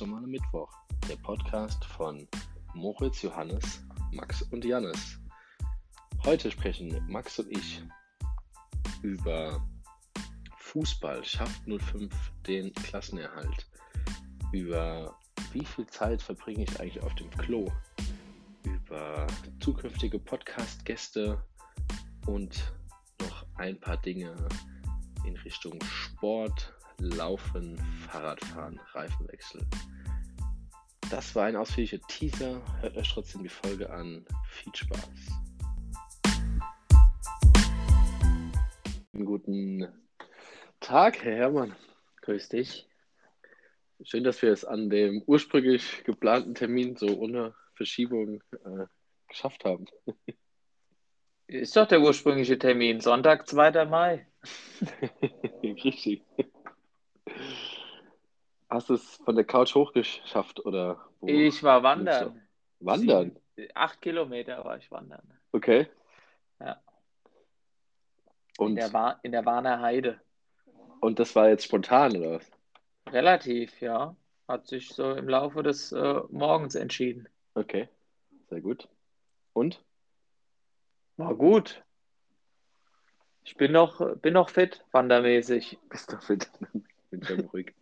normale Mittwoch, der Podcast von Moritz, Johannes, Max und Jannis. Heute sprechen Max und ich über Fußball. Schafft 05 den Klassenerhalt? Über wie viel Zeit verbringe ich eigentlich auf dem Klo? Über zukünftige Podcast-Gäste und noch ein paar Dinge in Richtung Sport, Laufen, Fahrradfahren, Reifenwechsel. Das war ein ausführlicher Teaser. Hört euch trotzdem die Folge an. Viel Spaß. Guten Tag, Herr Herrmann. Grüß dich. Schön, dass wir es an dem ursprünglich geplanten Termin so ohne Verschiebung äh, geschafft haben. Ist doch der ursprüngliche Termin, Sonntag, 2. Mai. Richtig. Hast du es von der Couch hochgeschafft oder? Wo ich war wandern. Wandern? Sieben, acht Kilometer war ich wandern. Okay. Ja. Und, in, der in der Warner Heide. Und das war jetzt spontan, oder was? Relativ, ja. Hat sich so im Laufe des äh, Morgens entschieden. Okay, sehr gut. Und? War gut. Ich bin noch, bin noch fit, wandermäßig. Bist du fit? bin schon ruhig.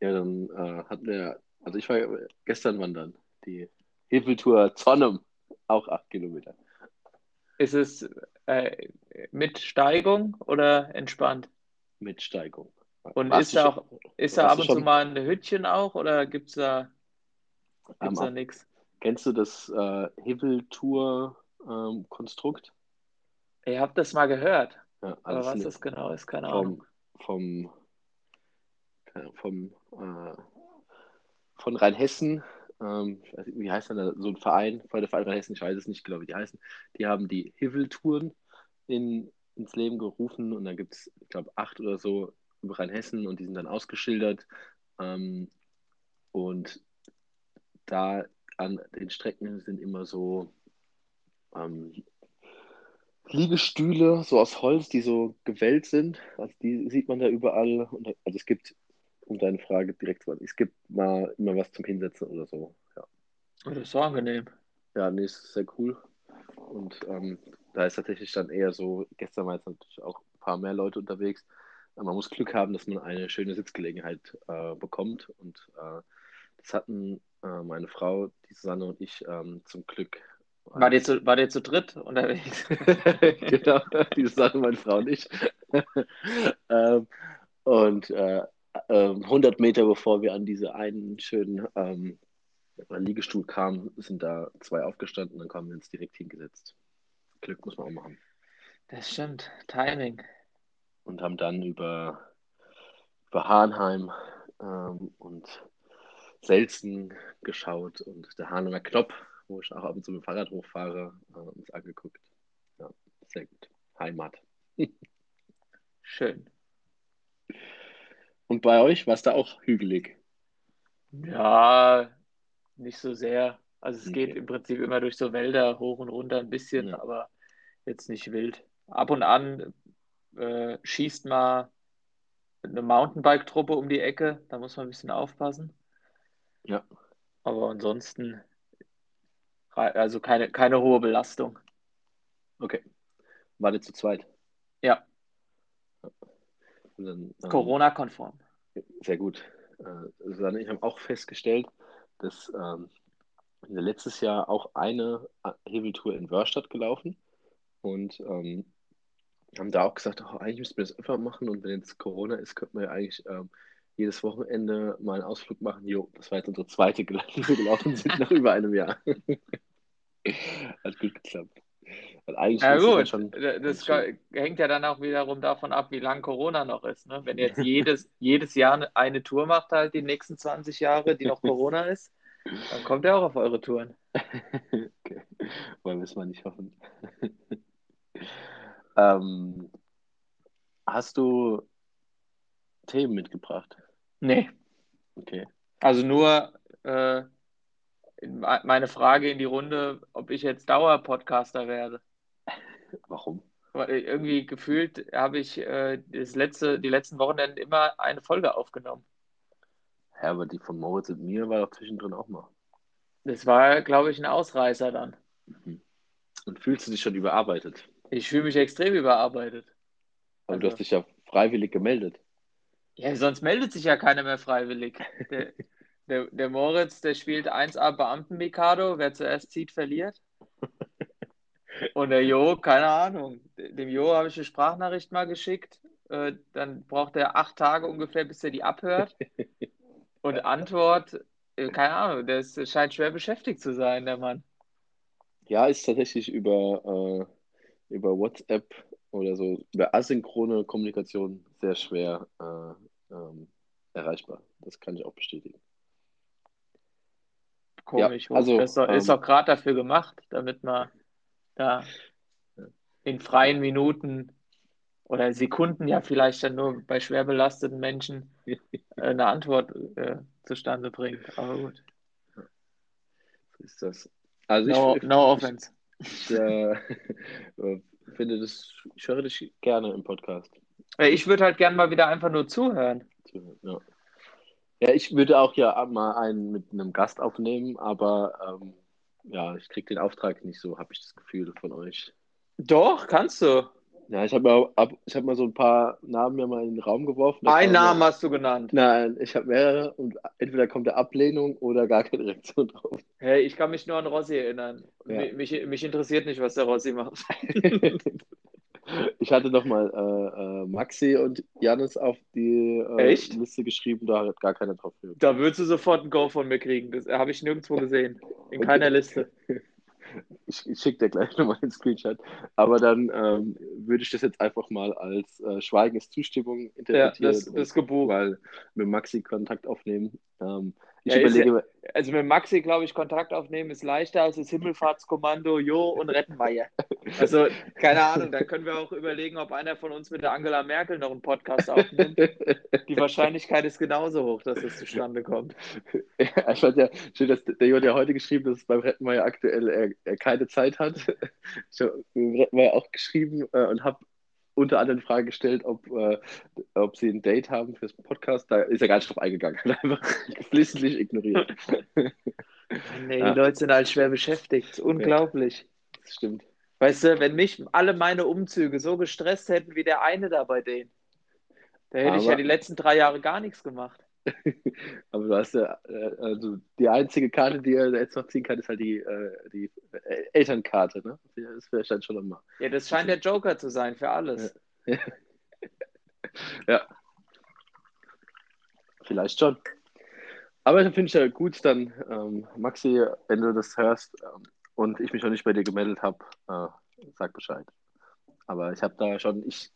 Ja, dann äh, hatten wir, also ich war gestern wandern, die Hebeltour Zonnem, auch acht Kilometer. Ist es äh, mit Steigung oder entspannt? Mit Steigung. Und warst ist da, auch, ist da ab und zu mal ein Hütchen auch oder gibt es da, gibt's da nichts? Kennst du das äh, Hebeltour-Konstrukt? Ähm, ich habe das mal gehört. Ja, aber was das genau ist, keine Ahnung. Vom, vom, äh, von Rheinhessen, ähm, wie heißt denn da, so ein Verein, von der Verein Rheinhessen, ich weiß es nicht genau, wie die heißen, die haben die Hiveltouren in, ins Leben gerufen und da gibt es, ich glaube, acht oder so über Rheinhessen und die sind dann ausgeschildert. Ähm, und da an den Strecken sind immer so ähm, Liegestühle, so aus Holz, die so gewellt sind. Also die sieht man da überall. Und, also es gibt, um deine Frage direkt zu beantworten, es gibt mal immer was zum Hinsetzen oder so. Ja. Das ist so angenehm. Ja, nee, ist sehr cool. Und ähm, da ist tatsächlich dann eher so, gestern war jetzt natürlich auch ein paar mehr Leute unterwegs. Man muss Glück haben, dass man eine schöne Sitzgelegenheit äh, bekommt. Und äh, das hatten äh, meine Frau, die Susanne und ich ähm, zum Glück war der zu, war der zu dritt unterwegs? genau, die sagen meine Frau nicht. ähm, und äh, äh, 100 Meter bevor wir an diese einen schönen ähm, Liegestuhl kamen, sind da zwei aufgestanden, dann haben wir uns direkt hingesetzt. Glück muss man auch machen. Das stimmt, Timing. Und haben dann über, über Hahnheim ähm, und Selzen geschaut und der Hahnemer Knopf wo ich auch ab und zu mit dem Fahrrad hochfahre, äh, uns angeguckt. Ja, sehr gut. Heimat. Schön. Und bei euch war es da auch hügelig? Ja, nicht so sehr. Also es okay. geht im Prinzip immer durch so Wälder hoch und runter ein bisschen, ja. aber jetzt nicht wild. Ab und an äh, schießt mal eine Mountainbike-Truppe um die Ecke, da muss man ein bisschen aufpassen. Ja. Aber ansonsten also keine, keine hohe Belastung. Okay. War ihr zu zweit? Ja. Ähm, Corona-konform. Sehr gut. Äh, Susanne, ich habe auch festgestellt, dass ähm, letztes Jahr auch eine Hebeltour in Wörstadt gelaufen und ähm, haben da auch gesagt, oh, eigentlich müssten wir das öfter machen und wenn jetzt Corona ist, könnten wir ja eigentlich ähm, jedes Wochenende mal einen Ausflug machen. Jo, das war jetzt unsere zweite, die wir gelaufen sind nach über einem Jahr. Hat gut geklappt. Eigentlich ja gut, schon, das hängt ja dann auch wiederum davon ab, wie lang Corona noch ist. Ne? Wenn jetzt jedes, jedes Jahr eine Tour macht, halt die nächsten 20 Jahre, die noch Corona ist, dann kommt er auch auf eure Touren. okay. Wollen wir es mal nicht hoffen. ähm, hast du Themen mitgebracht? Nee. Okay. Also nur äh, meine Frage in die Runde, ob ich jetzt Dauerpodcaster werde. Warum? Weil irgendwie gefühlt habe ich äh, das letzte, die letzten Wochenenden immer eine Folge aufgenommen. Ja, aber die von Moritz und mir war doch zwischendrin auch mal. Das war, glaube ich, ein Ausreißer dann. Mhm. Und fühlst du dich schon überarbeitet? Ich fühle mich extrem überarbeitet. Aber also, du hast dich ja freiwillig gemeldet. Ja, sonst meldet sich ja keiner mehr freiwillig. Der, der, der Moritz, der spielt 1A Beamten-Mikado. Wer zuerst zieht, verliert. Und der Jo, keine Ahnung. Dem Jo habe ich eine Sprachnachricht mal geschickt. Äh, dann braucht er acht Tage ungefähr, bis er die abhört. Und Antwort, äh, keine Ahnung, der ist, scheint schwer beschäftigt zu sein, der Mann. Ja, ist tatsächlich über, äh, über WhatsApp oder so, über asynchrone Kommunikation sehr schwer äh, ähm, erreichbar. Das kann ich auch bestätigen. Komisch. Ja, also, ist doch, ähm, doch gerade dafür gemacht, damit man da in freien Minuten oder Sekunden ja vielleicht dann nur bei schwer belasteten Menschen äh, eine Antwort äh, zustande bringt. Aber gut. So ist das. Also no, ich, no offense. Ich, äh, finde das, ich höre dich gerne im Podcast. Ich würde halt gerne mal wieder einfach nur zuhören. Ja. ja, ich würde auch ja mal einen mit einem Gast aufnehmen, aber ähm, ja, ich kriege den Auftrag nicht so, habe ich das Gefühl von euch. Doch, kannst du. Ja, ich habe mal, hab mal so ein paar Namen mir mal in den Raum geworfen. Ein Namen hast du genannt. Nein, ich habe mehrere und entweder kommt der Ablehnung oder gar keine Reaktion drauf. Hey, ich kann mich nur an Rossi erinnern. Ja. Mich, mich interessiert nicht, was der Rossi macht. ich hatte doch mal äh, äh, Maxi und Janis auf die äh, Liste geschrieben, da hat gar keiner drauf gehört. Da würdest du sofort ein Go von mir kriegen. Das habe ich nirgendwo gesehen. In keiner Liste. ich, ich schicke dir gleich nochmal den Screenshot. Aber dann ähm, würde ich das jetzt einfach mal als äh, Schweigen ist Zustimmung interpretieren. Ja, das, das Gebuch. Weil mit Maxi Kontakt aufnehmen. Ähm, ich ja, überlege. Ja, also mit Maxi, glaube ich, Kontakt aufnehmen ist leichter als das Himmelfahrtskommando Jo und Rettenmeier. Also, keine Ahnung, da können wir auch überlegen, ob einer von uns mit der Angela Merkel noch einen Podcast aufnimmt. Die Wahrscheinlichkeit ist genauso hoch, dass das zustande kommt. Ja, ich fand ja schön, dass der Jo hat ja heute geschrieben, dass beim Rettenmeier aktuell er, er keine Zeit hat. Ich habe Rettenmeier auch geschrieben äh, und habe unter anderem die Frage gestellt, ob, äh, ob sie ein Date haben fürs Podcast. Da ist er gar nicht drauf eingegangen. Hat einfach geflissentlich ignoriert. nee, ja. die Leute sind halt schwer beschäftigt. Unglaublich. Ja, das stimmt. Weißt du, wenn mich alle meine Umzüge so gestresst hätten wie der eine da bei denen, da hätte Aber... ich ja die letzten drei Jahre gar nichts gemacht. Aber du hast ja, äh, also die einzige Karte, die er jetzt noch ziehen kann, ist halt die, äh, die Elternkarte, ne? Das wäre schon immer. Ja, das scheint der Joker zu sein für alles. Ja. ja. Vielleicht schon. Aber dann finde ich ja gut, dann, ähm, Maxi, wenn du das hörst ähm, und ich mich noch nicht bei dir gemeldet habe, äh, sag Bescheid. Aber ich habe da schon, ich,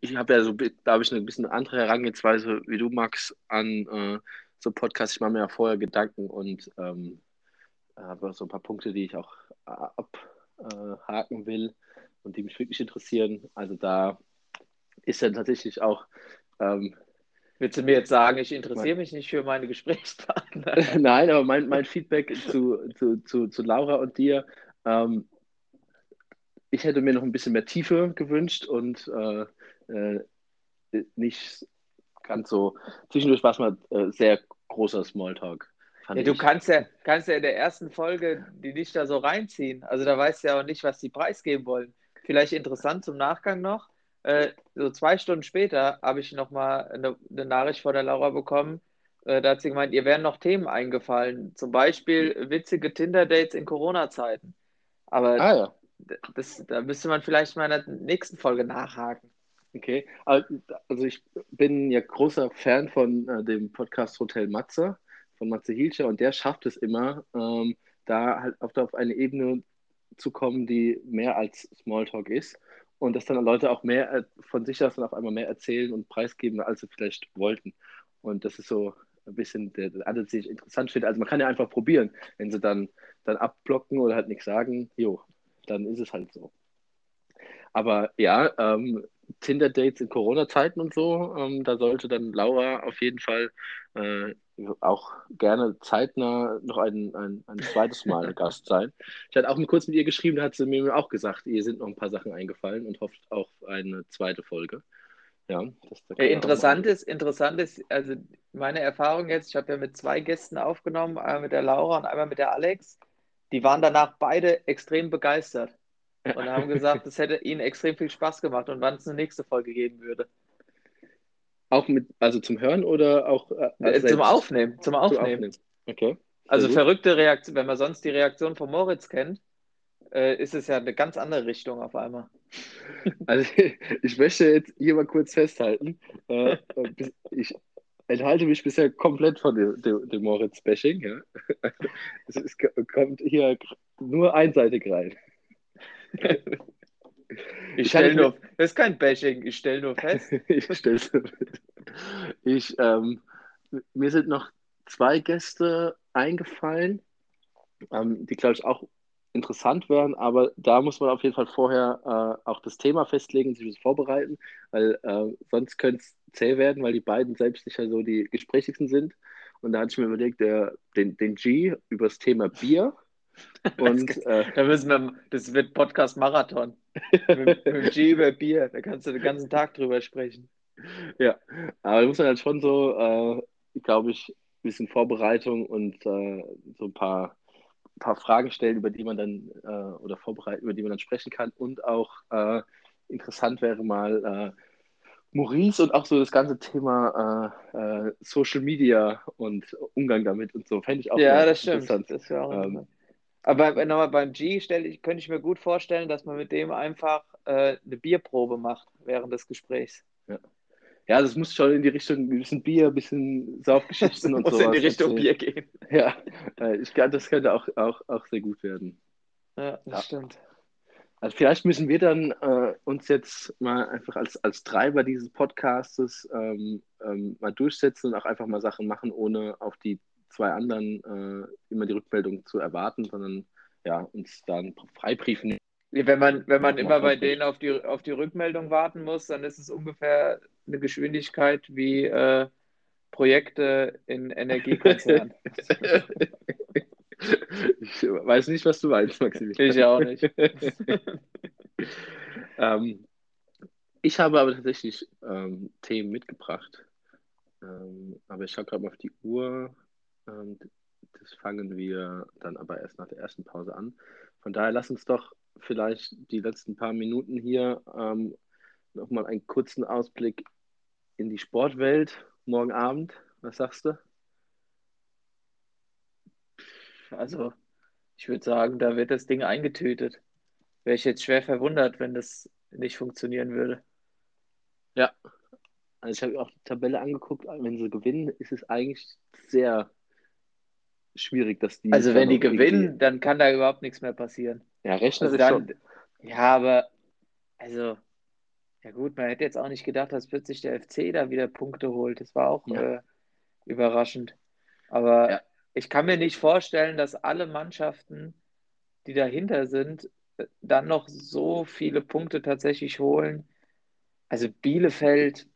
ich habe ja so, habe ich eine bisschen andere Herangehensweise wie du, Max, an äh, so Podcasts. Ich mache mir ja vorher Gedanken und ähm, habe so ein paar Punkte, die ich auch abhaken äh, will und die mich wirklich interessieren. Also da ist dann tatsächlich auch. Ähm, Willst du mir jetzt sagen, ich interessiere mich nicht für meine Gesprächspartner? Nein, aber mein, mein Feedback zu, zu, zu, zu Laura und dir, ähm, ich hätte mir noch ein bisschen mehr Tiefe gewünscht und äh, äh, nicht ganz so. Zwischendurch war es mal äh, sehr großer Smalltalk. Ja, du kannst ja, kannst ja in der ersten Folge die nicht da so reinziehen. Also da weißt du ja auch nicht, was die preisgeben wollen. Vielleicht interessant zum Nachgang noch. Äh, so zwei Stunden später habe ich nochmal eine, eine Nachricht von der Laura bekommen. Äh, da hat sie gemeint, ihr wären noch Themen eingefallen. Zum Beispiel witzige Tinder-Dates in Corona-Zeiten. Aber ah, ja. das, da müsste man vielleicht mal in der nächsten Folge nachhaken. Okay, also ich bin ja großer Fan von äh, dem Podcast Hotel Matze, von Matze Hilscher, und der schafft es immer, ähm, da halt auf, auf eine Ebene zu kommen, die mehr als Smalltalk ist und dass dann Leute auch mehr äh, von sich aus dann auf einmal mehr erzählen und preisgeben, als sie vielleicht wollten. Und das ist so ein bisschen der, der Ansatz, den ich interessant finde. Also man kann ja einfach probieren, wenn sie dann, dann abblocken oder halt nichts sagen, jo, dann ist es halt so. Aber ja, ähm, Tinder-Dates in Corona-Zeiten und so, ähm, da sollte dann Laura auf jeden Fall äh, auch gerne zeitnah noch ein, ein, ein zweites Mal Gast sein. Ich hatte auch kurz mit ihr geschrieben, da hat sie mir auch gesagt, ihr sind noch ein paar Sachen eingefallen und hofft auf eine zweite Folge. Ja, ja interessant ist, interessant ist, also meine Erfahrung jetzt, ich habe ja mit zwei Gästen aufgenommen, einmal mit der Laura und einmal mit der Alex. Die waren danach beide extrem begeistert und haben gesagt, es hätte ihnen extrem viel Spaß gemacht und wann es eine nächste Folge geben würde. Auch mit, also zum Hören oder auch äh, äh zum Aufnehmen? Zum Aufnehmen. Zum Aufnehmen. Okay. Also verrückte Reaktion, wenn man sonst die Reaktion von Moritz kennt, äh, ist es ja eine ganz andere Richtung auf einmal. Also ich möchte jetzt hier mal kurz festhalten. Äh, äh ich enthalte mich bisher komplett von dem, dem, dem Moritz-Bashing. Ja? Es, es, kommt hier nur einseitig rein. Ich stelle nur, das ist kein Bashing, ich stelle nur fest. ich stelle Ich, ähm, mir sind noch zwei Gäste eingefallen, ähm, die, glaube ich, auch interessant wären, aber da muss man auf jeden Fall vorher äh, auch das Thema festlegen sich das vorbereiten, weil äh, sonst könnte es zäh werden, weil die beiden selbst ja so die gesprächigsten sind. Und da hatte ich mir überlegt, der, den, den G über das Thema Bier. Und, das, äh, da müssen wir, das wird Podcast Marathon. mit, mit G über Bier, da kannst du den ganzen Tag drüber sprechen. Ja, aber da muss man halt schon so, äh, glaube ich, ein bisschen Vorbereitung und äh, so ein paar paar Fragen stellen, über die man dann äh, oder vorbereiten, über die man dann sprechen kann. Und auch äh, interessant wäre mal äh, Maurice und auch so das ganze Thema Social Media und Umgang damit und so. Fände ich auch ja, das stimmt. Das auch ähm, aber nochmal beim G stelle ich, könnte ich mir gut vorstellen, dass man mit dem einfach äh, eine Bierprobe macht während des Gesprächs. Ja. Ja, das muss schon in die Richtung ein bisschen Bier, ein bisschen Saufgeschichten und so. Muss in die Richtung Bier gehen. Ja, ich glaube, das könnte auch, auch, auch sehr gut werden. Ja, das ja. stimmt. Also vielleicht müssen wir dann äh, uns jetzt mal einfach als, als Treiber dieses Podcastes ähm, ähm, mal durchsetzen und auch einfach mal Sachen machen, ohne auf die zwei anderen äh, immer die Rückmeldung zu erwarten, sondern ja, uns dann freibriefen. Wenn man, wenn man immer bei denen auf die, auf die Rückmeldung warten muss, dann ist es ungefähr eine Geschwindigkeit wie äh, Projekte in Energiekonzernen. ich weiß nicht, was du meinst, Maximilian. Ich auch nicht. ähm, ich habe aber tatsächlich ähm, Themen mitgebracht. Ähm, aber ich schaue gerade mal auf die Uhr. Ähm, das fangen wir dann aber erst nach der ersten Pause an. Von daher lass uns doch vielleicht die letzten paar Minuten hier ähm, nochmal einen kurzen Ausblick in die Sportwelt morgen Abend. Was sagst du? Also, ich würde sagen, da wird das Ding eingetötet. Wäre ich jetzt schwer verwundert, wenn das nicht funktionieren würde. Ja. Also ich habe auch die Tabelle angeguckt, wenn sie gewinnen, ist es eigentlich sehr schwierig, dass die. Also wenn die gewinnen, dann kann da überhaupt nichts mehr passieren. Ja, rechnerisch also dann, schon. Ja, aber also ja gut, man hätte jetzt auch nicht gedacht, dass plötzlich der FC da wieder Punkte holt. Das war auch ja. äh, überraschend. Aber ja. ich kann mir nicht vorstellen, dass alle Mannschaften, die dahinter sind, dann noch so viele Punkte tatsächlich holen. Also Bielefeld,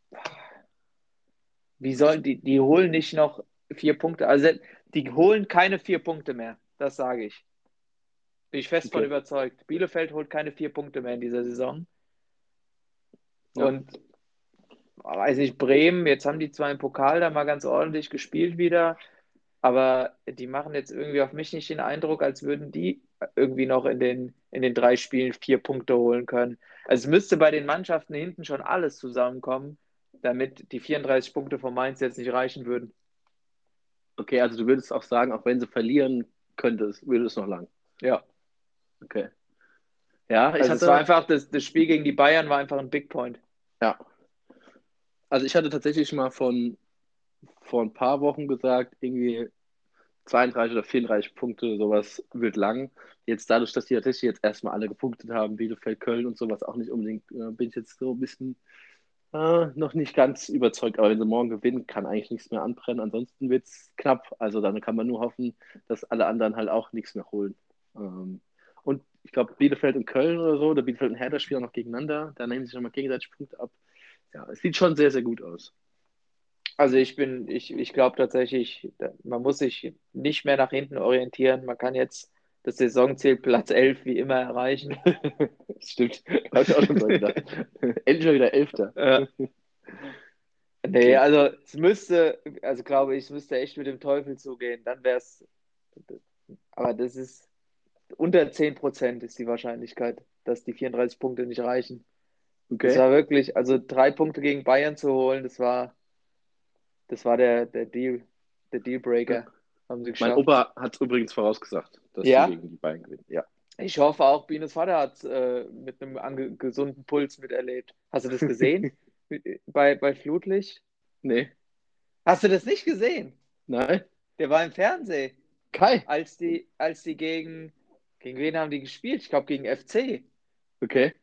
wie sollen die, die holen nicht noch vier Punkte. Also die holen keine vier Punkte mehr. Das sage ich. Bin ich fest okay. von überzeugt. Bielefeld holt keine vier Punkte mehr in dieser Saison. Ja. Und weiß nicht, Bremen, jetzt haben die zwar im Pokal da mal ganz ordentlich gespielt wieder, aber die machen jetzt irgendwie auf mich nicht den Eindruck, als würden die irgendwie noch in den, in den drei Spielen vier Punkte holen können. Also es müsste bei den Mannschaften hinten schon alles zusammenkommen, damit die 34 Punkte von Mainz jetzt nicht reichen würden. Okay, also du würdest auch sagen, auch wenn sie verlieren könntest, würde es noch lang. Ja. Okay. Ja, ich also hatte, es war einfach, das, das Spiel gegen die Bayern war einfach ein Big Point. Ja. Also ich hatte tatsächlich mal von vor ein paar Wochen gesagt, irgendwie 32 oder 34 Punkte, sowas wird lang. Jetzt dadurch, dass die tatsächlich jetzt erstmal alle gepunktet haben, Bielefeld, Köln und sowas auch nicht unbedingt, äh, bin ich jetzt so ein bisschen äh, noch nicht ganz überzeugt. Aber wenn sie morgen gewinnen, kann eigentlich nichts mehr anbrennen. Ansonsten wird es knapp. Also dann kann man nur hoffen, dass alle anderen halt auch nichts mehr holen. Ähm, und ich glaube, Bielefeld und Köln oder so, oder Bielefeld und Hertha spielen noch gegeneinander. Da nehmen sich nochmal gegenseitig Punkte ab. Ja, es sieht schon sehr, sehr gut aus. Also ich bin, ich, ich glaube tatsächlich, man muss sich nicht mehr nach hinten orientieren. Man kann jetzt das Saisonziel Platz 11 wie immer erreichen. Stimmt, habe ich auch schon so gedacht. Endlich mal wieder Elfter. Ja. Nee, also es müsste, also glaube ich, es müsste echt mit dem Teufel zugehen. Dann wäre es, aber das ist unter 10% ist die Wahrscheinlichkeit, dass die 34 Punkte nicht reichen. Okay. Das war wirklich, also drei Punkte gegen Bayern zu holen, das war, das war der, der Deal, der Dealbreaker. Ja. Haben sie geschafft. Mein Opa hat es übrigens vorausgesagt, dass ja? sie gegen die Bayern gewinnen. Ja. Ich hoffe auch, Bines Vater hat äh, mit einem gesunden Puls miterlebt. Hast du das gesehen? bei, bei Flutlicht? Nee. Hast du das nicht gesehen? Nein. Der war im Fernsehen. Kai. Als die, als die gegen, gegen wen haben die gespielt? Ich glaube gegen FC. Okay.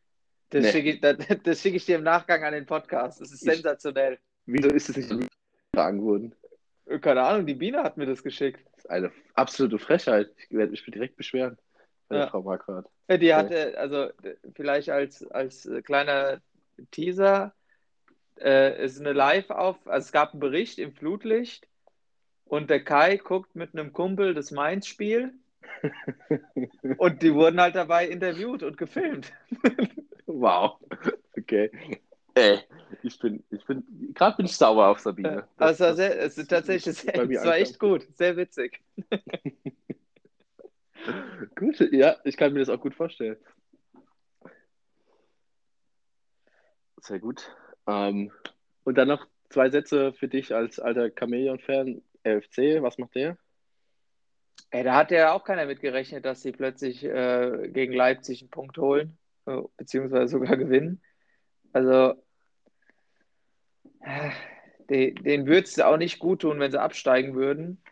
Das nee. schicke ich, das, das schick ich dir im Nachgang an den Podcast. Das ist ich, sensationell. Wieso ist es nicht getragen worden? Keine Ahnung, die Biene hat mir das geschickt. Das ist eine absolute Frechheit. Ich werde mich direkt beschweren. Ja. Frau Marquardt. Die hatte, also vielleicht als, als kleiner Teaser, äh, ist eine Live auf, also es gab einen Bericht im Flutlicht und der Kai guckt mit einem Kumpel das Mainz-Spiel und die wurden halt dabei interviewt und gefilmt. wow. Okay. Ey, ich bin, ich bin, gerade bin ich sauer auf Sabine. Das, also sehr, es ist tatsächlich, sehr, es war echt gut, sehr witzig. gut, ja, ich kann mir das auch gut vorstellen. Sehr gut. Ähm, und dann noch zwei Sätze für dich als alter Chameleon-Fan. RFC, was macht der? Ey, da hat ja auch keiner mitgerechnet, dass sie plötzlich äh, gegen Leipzig einen Punkt holen, äh, beziehungsweise sogar gewinnen. Also, den, den würde es auch nicht gut tun, wenn sie absteigen würden.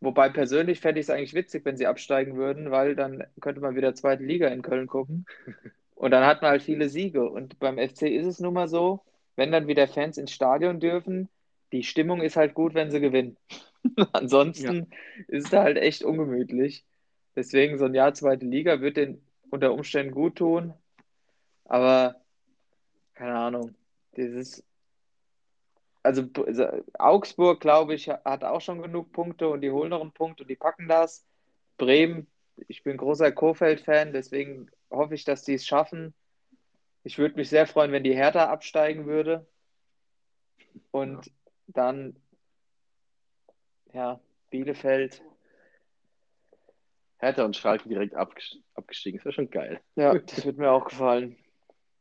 Wobei persönlich fände ich es eigentlich witzig, wenn sie absteigen würden, weil dann könnte man wieder zweite Liga in Köln gucken. Und dann hat man halt viele Siege. Und beim FC ist es nun mal so, wenn dann wieder Fans ins Stadion dürfen, die Stimmung ist halt gut, wenn sie gewinnen. Ansonsten ja. ist es da halt echt ungemütlich. Deswegen so ein Jahr zweite Liga wird den unter Umständen gut tun. Aber keine Ahnung. Dieses also, Augsburg, glaube ich, hat auch schon genug Punkte und die holen noch einen Punkt und die packen das. Bremen, ich bin großer Kofeld-Fan, deswegen hoffe ich, dass die es schaffen. Ich würde mich sehr freuen, wenn die Hertha absteigen würde. Und ja. dann, ja, Bielefeld. Hertha und Schalke direkt abgestiegen. Das wäre schon geil. Ja, das wird mir auch gefallen.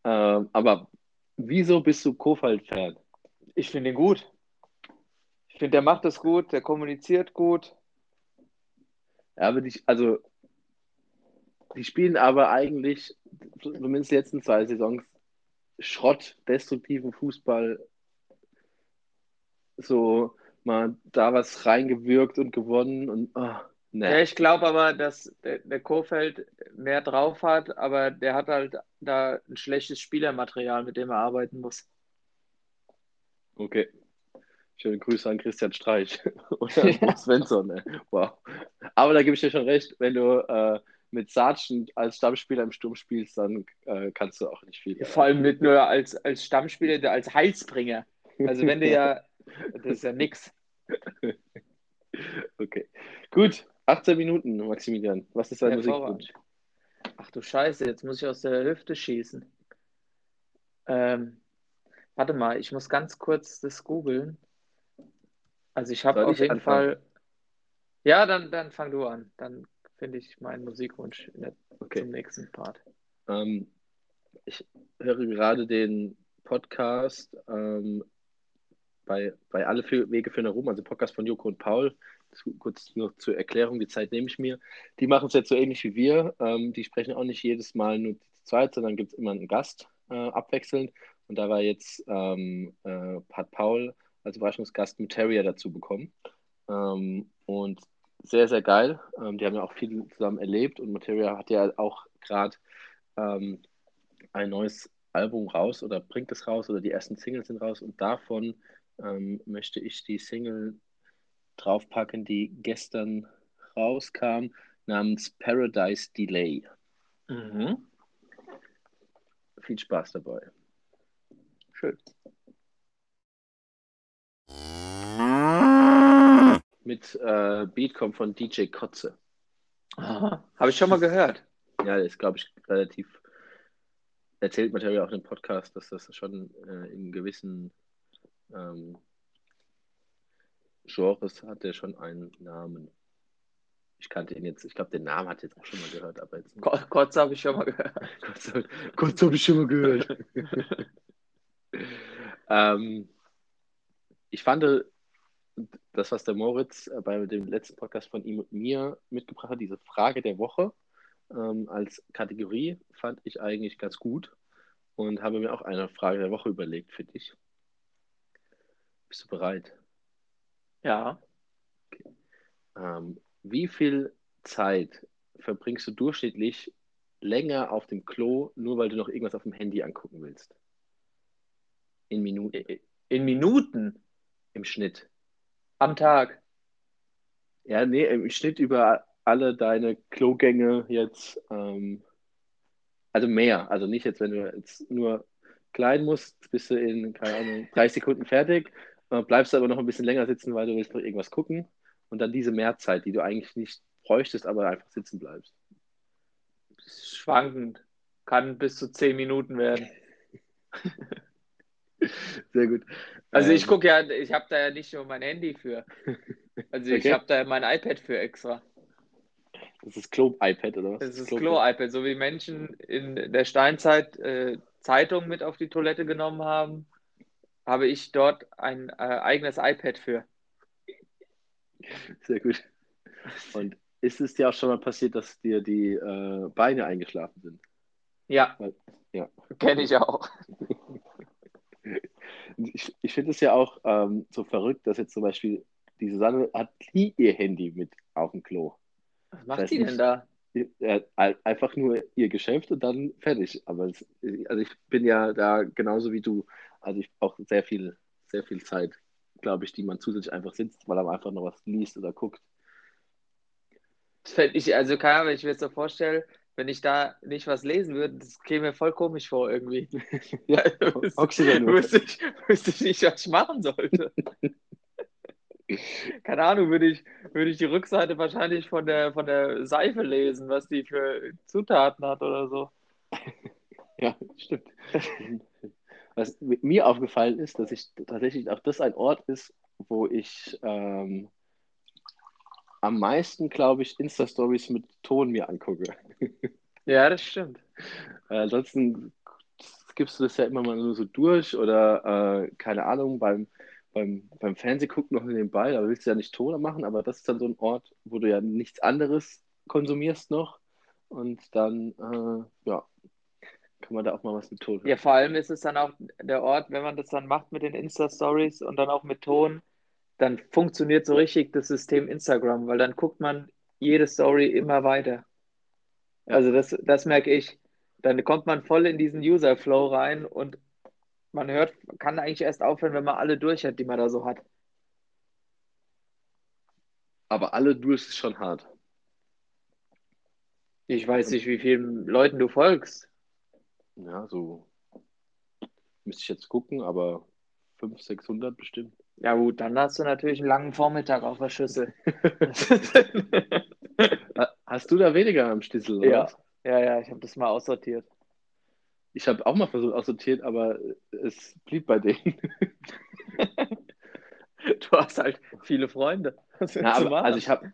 Ähm, aber wieso bist du Kofeld-Fan? Ich finde ihn gut. Ich finde, der macht das gut, der kommuniziert gut. Ja, aber die, also, die spielen aber eigentlich zumindest die letzten zwei Saisons, Schrott, destruktiven Fußball, so mal da was reingewirkt und gewonnen und oh, ne. Ja, ich glaube aber, dass der, der Kofeld mehr drauf hat, aber der hat halt da ein schlechtes Spielermaterial, mit dem er arbeiten muss. Okay. Schöne Grüße an Christian Streich oder ja. Svensson. Wow. Aber da gebe ich dir schon recht, wenn du äh, mit Sargent als Stammspieler im Sturm spielst, dann äh, kannst du auch nicht viel. Vor allem mit nur als, als Stammspieler, als Heilsbringer. Also wenn du ja, das ist ja nix. Okay. Gut, 18 Minuten, Maximilian. Was ist dein Musikwunsch? Ach du Scheiße, jetzt muss ich aus der Hüfte schießen. Ähm, warte mal, ich muss ganz kurz das googeln. Also ich habe auf jeden anfangen? Fall. Ja, dann, dann fang du an. Dann finde ich meinen Musikwunsch der, okay. zum nächsten Part. Ähm, ich höre gerade den Podcast ähm, bei, bei Alle Wege für Rum, also Podcast von Joko und Paul. Kurz noch zur Erklärung, die Zeit nehme ich mir. Die machen es jetzt so ähnlich wie wir. Ähm, die sprechen auch nicht jedes Mal nur zu zweit, sondern gibt es immer einen Gast äh, abwechselnd. Und da war jetzt ähm, äh, hat Paul als Überraschungsgast mit Terrier dazu bekommen. Ähm, und sehr, sehr geil. Ähm, die haben ja auch viel zusammen erlebt und Materia hat ja auch gerade ähm, ein neues Album raus oder bringt es raus oder die ersten Singles sind raus und davon ähm, möchte ich die Single draufpacken, die gestern rauskam, namens Paradise Delay. Mhm. Viel Spaß dabei. Schön. mit äh, Beat kommt von DJ Kotze. Habe ich schon mal gehört. Ja, der ist, glaube ich, relativ. Erzählt Material auch im Podcast, dass das schon äh, in gewissen ähm, Genres hat der schon einen Namen. Ich kannte ihn jetzt, ich glaube, den Namen hat jetzt auch schon mal gehört, aber jetzt. Kotz habe ich schon mal gehört. Kotz habe ich schon mal gehört. ähm, ich fand das, was der Moritz äh, bei dem letzten Podcast von ihm und mir mitgebracht hat, diese Frage der Woche ähm, als Kategorie, fand ich eigentlich ganz gut und habe mir auch eine Frage der Woche überlegt für dich. Bist du bereit? Ja. Okay. Ähm, wie viel Zeit verbringst du durchschnittlich länger auf dem Klo, nur weil du noch irgendwas auf dem Handy angucken willst? In Minuten. In Minuten? Im Schnitt. Am Tag. Ja, nee, im Schnitt über alle deine Klogänge jetzt. Ähm, also mehr. Also nicht jetzt, wenn du jetzt nur klein musst, bist du in, keine Ahnung, 30 Sekunden fertig, äh, bleibst aber noch ein bisschen länger sitzen, weil du willst noch irgendwas gucken. Und dann diese Mehrzeit, die du eigentlich nicht bräuchtest, aber einfach sitzen bleibst. Schwankend. Kann bis zu 10 Minuten werden. Sehr gut. Also ich ähm, gucke ja, ich habe da ja nicht nur mein Handy für. Also okay. ich habe da mein iPad für extra. Das ist Klo-iPad oder was? Das ist Klo-iPad, so wie Menschen in der Steinzeit äh, Zeitungen mit auf die Toilette genommen haben, habe ich dort ein äh, eigenes iPad für. Sehr gut. Und ist es dir auch schon mal passiert, dass dir die äh, Beine eingeschlafen sind? Ja. ja. Kenne ich auch. ich, ich finde es ja auch ähm, so verrückt, dass jetzt zum Beispiel die Susanne hat nie ihr Handy mit auf dem Klo. Was macht das heißt die denn da? einfach nur ihr Geschäft und dann fertig. Aber es, also ich bin ja da genauso wie du. Also ich brauche sehr viel, sehr viel Zeit, glaube ich, die man zusätzlich einfach sitzt, weil man einfach noch was liest oder guckt. Das ich, also keine Ahnung, wenn ich mir jetzt so vorstelle, wenn ich da nicht was lesen würde, das käme mir voll komisch vor irgendwie. ja, wüsste, ich, wüsste ich nicht, was ich machen sollte. Keine Ahnung, würde ich, würde ich die Rückseite wahrscheinlich von der, von der Seife lesen, was die für Zutaten hat oder so. Ja, stimmt. Was mir aufgefallen ist, dass ich tatsächlich auch das ein Ort ist, wo ich ähm, am meisten, glaube ich, Insta-Stories mit Ton mir angucke. Ja, das stimmt. Äh, ansonsten gibst du das ja immer mal nur so durch oder äh, keine Ahnung, beim, beim, beim Fernsehgucken noch in den Ball, aber willst du ja nicht Ton machen, aber das ist dann so ein Ort, wo du ja nichts anderes konsumierst noch und dann, äh, ja, kann man da auch mal was mit Ton. Ja, vor allem ist es dann auch der Ort, wenn man das dann macht mit den Insta-Stories und dann auch mit Ton, dann funktioniert so richtig das System Instagram, weil dann guckt man jede Story immer weiter. Also das, das merke ich. Dann kommt man voll in diesen User-Flow rein und man hört, kann eigentlich erst aufhören, wenn man alle durch hat, die man da so hat. Aber alle durch ist schon hart. Ich weiß nicht, wie vielen Leuten du folgst. Ja, so müsste ich jetzt gucken, aber 500, 600 bestimmt. Ja gut, dann hast du natürlich einen langen Vormittag auf der Schüssel. hast du da weniger am Stissel, oder? Ja, ja, ja ich habe das mal aussortiert. Ich habe auch mal versucht aussortiert, aber es blieb bei denen. du hast halt viele Freunde. Ja, aber, also ich habe,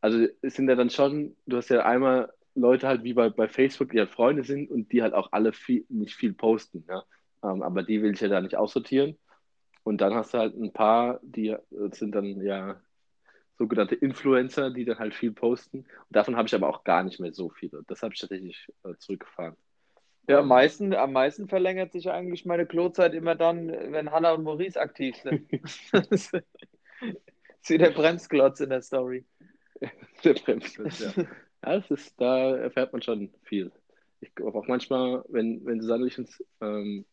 also es sind ja dann schon, du hast ja einmal Leute halt wie bei, bei Facebook, die halt Freunde sind und die halt auch alle viel, nicht viel posten, ja. Ähm, aber die will ich ja da nicht aussortieren. Und dann hast du halt ein paar, die äh, sind dann ja sogenannte Influencer, die dann halt viel posten. Und davon habe ich aber auch gar nicht mehr so viele. Das habe ich tatsächlich äh, zurückgefahren. Ja, am meisten, am meisten verlängert sich eigentlich meine Klozeit immer dann, wenn Hannah und Maurice aktiv sind. das ist wie der Bremsklotz in der Story. der Bremsklotz, ja. ja das ist, da erfährt man schon viel. Ich auch manchmal, wenn, wenn Susanne und ich uns ähm,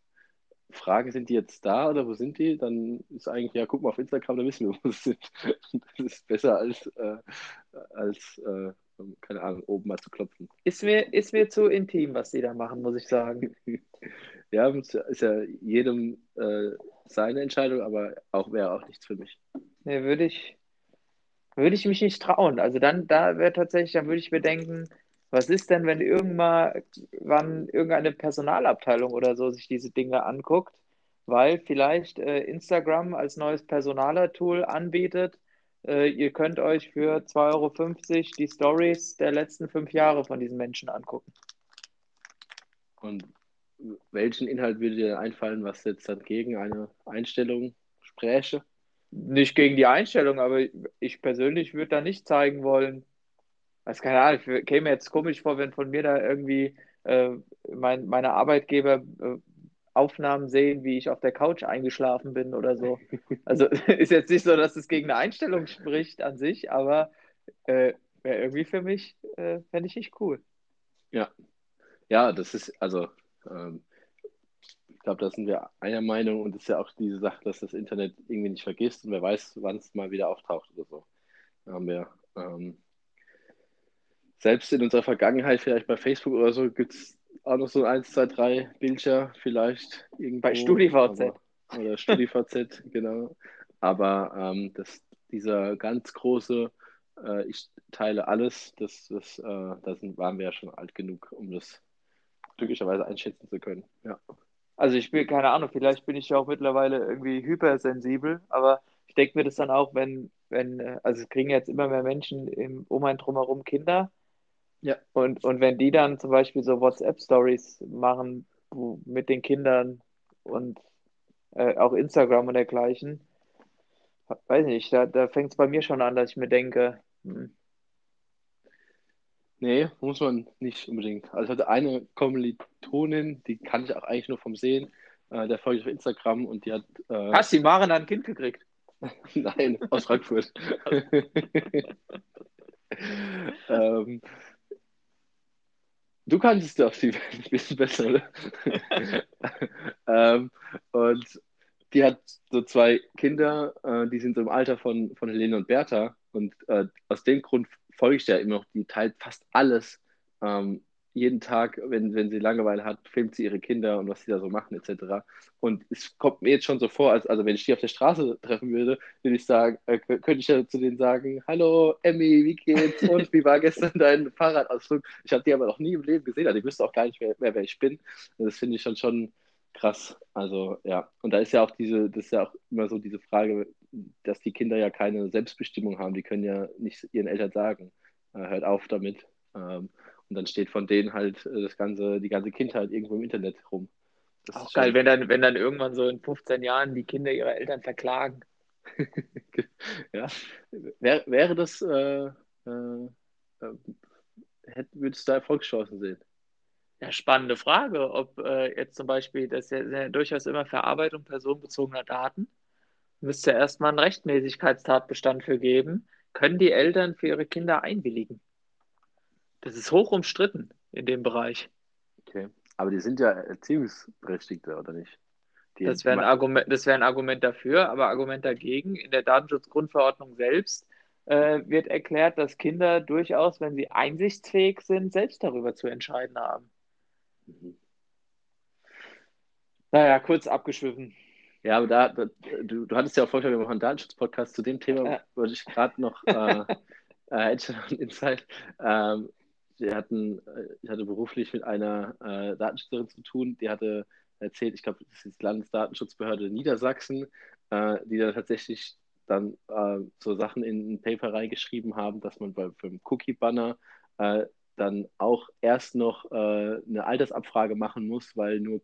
fragen, sind die jetzt da oder wo sind die? Dann ist eigentlich, ja, guck mal auf Instagram, da wissen wir, wo sie sind. Das ist besser als, äh, als äh, keine Ahnung, oben mal zu klopfen. Ist mir, ist mir zu intim, was die da machen, muss ich sagen. ja, ist ja jedem äh, seine Entscheidung, aber auch wäre auch nichts für mich. Nee, würde ich, würde ich mich nicht trauen. Also dann, da wäre tatsächlich, dann würde ich mir denken, was ist denn, wenn irgendwann irgendeine Personalabteilung oder so sich diese Dinge anguckt weil vielleicht äh, Instagram als neues Personaler-Tool anbietet. Äh, ihr könnt euch für 2,50 Euro die Stories der letzten fünf Jahre von diesen Menschen angucken. Und welchen Inhalt würde dir einfallen, was jetzt dann gegen eine Einstellung spräche? Nicht gegen die Einstellung, aber ich persönlich würde da nicht zeigen wollen. Also keine Ahnung, ich käme jetzt komisch vor, wenn von mir da irgendwie äh, mein, meine Arbeitgeber äh, Aufnahmen sehen, wie ich auf der Couch eingeschlafen bin oder so. Also ist jetzt nicht so, dass es gegen eine Einstellung spricht an sich, aber äh, wäre irgendwie für mich, äh, fände ich nicht cool. Ja. Ja, das ist, also ähm, ich glaube, da sind wir einer Meinung und es ist ja auch diese Sache, dass das Internet irgendwie nicht vergisst und wer weiß, wann es mal wieder auftaucht oder so. Da haben wir ähm, selbst in unserer Vergangenheit, vielleicht bei Facebook oder so, gibt es auch noch so ein, zwei, drei Bildschirme vielleicht irgendwo. Bei StudiVZ. oder StudiVZ, genau. Aber ähm, das, dieser ganz große, äh, ich teile alles, das, das, äh, da sind, waren wir ja schon alt genug, um das glücklicherweise einschätzen zu können. Ja. Also ich bin, keine Ahnung, vielleicht bin ich ja auch mittlerweile irgendwie hypersensibel, aber ich denke mir das dann auch, wenn, wenn, äh, also es kriegen jetzt immer mehr Menschen im, um einen drumherum Kinder ja. Und, und wenn die dann zum Beispiel so WhatsApp-Stories machen wo, mit den Kindern und äh, auch Instagram und dergleichen, weiß nicht, da, da fängt es bei mir schon an, dass ich mir denke, hm. Nee, muss man nicht unbedingt. Also ich hatte eine Kommilitonin, die kann ich auch eigentlich nur vom Sehen. Äh, der folgt auf Instagram und die hat. Äh... Hast du die Maren ein Kind gekriegt? Nein, aus Frankfurt. ähm, Du kanntest doch sie ein bisschen besser, oder? ähm, und die hat so zwei Kinder, äh, die sind so im Alter von, von Helene und Bertha. Und äh, aus dem Grund folge ich ja immer noch, die teilt fast alles ähm, jeden Tag, wenn, wenn sie Langeweile hat, filmt sie ihre Kinder und was sie da so machen, etc. Und es kommt mir jetzt schon so vor, als also wenn ich die auf der Straße treffen würde, würde ich sagen, äh, könnte ich ja zu denen sagen, hallo Emmy, wie geht's und wie war gestern dein Fahrradausflug? Ich habe die aber noch nie im Leben gesehen, also ich wüsste auch gar nicht mehr, wer, wer ich bin. Und das finde ich schon schon krass. Also ja, und da ist ja auch diese, das ist ja auch immer so diese Frage, dass die Kinder ja keine Selbstbestimmung haben, die können ja nicht ihren Eltern sagen, äh, hört auf damit. Ähm, und dann steht von denen halt äh, das ganze, die ganze Kindheit irgendwo im Internet rum. Das auch geil, wenn dann, wenn dann irgendwann so in 15 Jahren die Kinder ihre Eltern verklagen. ja, Wär, wäre das, äh, äh, äh, würdest du da Erfolgschancen sehen? Ja, spannende Frage, ob äh, jetzt zum Beispiel, das ist ja, ja, durchaus immer Verarbeitung personenbezogener Daten, müsste erstmal einen Rechtmäßigkeitstatbestand für geben. Können die Eltern für ihre Kinder einwilligen? Das ist hoch umstritten in dem Bereich. Okay. Aber die sind ja Erziehungsberechtigte, oder nicht? Die das wäre ein, Argument, wär ein Argument dafür, aber Argument dagegen. In der Datenschutzgrundverordnung selbst äh, wird erklärt, dass Kinder durchaus, wenn sie einsichtsfähig sind, selbst darüber zu entscheiden haben. Mhm. Naja, kurz abgeschwiffen. Ja, aber da, da du, du hattest ja auch vorher, wir machen einen Datenschutz-Podcast zu dem Thema, ja. wollte ich gerade noch, äh, äh, hätte noch einen Insight. Ähm, wir hatten, äh, ich hatte beruflich mit einer äh, Datenschützerin zu tun, die hatte erzählt, ich glaube, das ist die Landesdatenschutzbehörde Niedersachsen, äh, die dann tatsächlich dann äh, so Sachen in ein Paper reingeschrieben haben, dass man bei, beim Cookie-Banner äh, dann auch erst noch äh, eine Altersabfrage machen muss, weil nur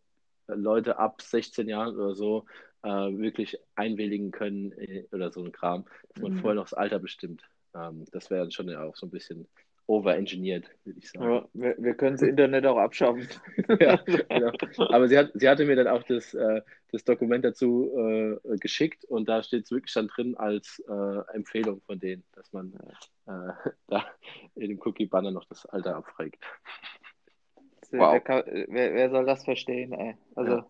Leute ab 16 Jahren oder so wirklich einwilligen können oder so ein Kram, dass man mhm. vorher noch das Alter bestimmt. Ähm, das wäre dann schon auch so ein bisschen overengineert, würde ich sagen. Ja, wir, wir können das Internet auch abschaffen. ja, genau. Aber sie, hat, sie hatte mir dann auch das, äh, das Dokument dazu äh, geschickt und da steht es wirklich dann drin als äh, Empfehlung von denen, dass man äh, da in dem Cookie-Banner noch das Alter abfragt. Wow. Wer, kann, wer, wer, soll das verstehen, ey? Also. Ja.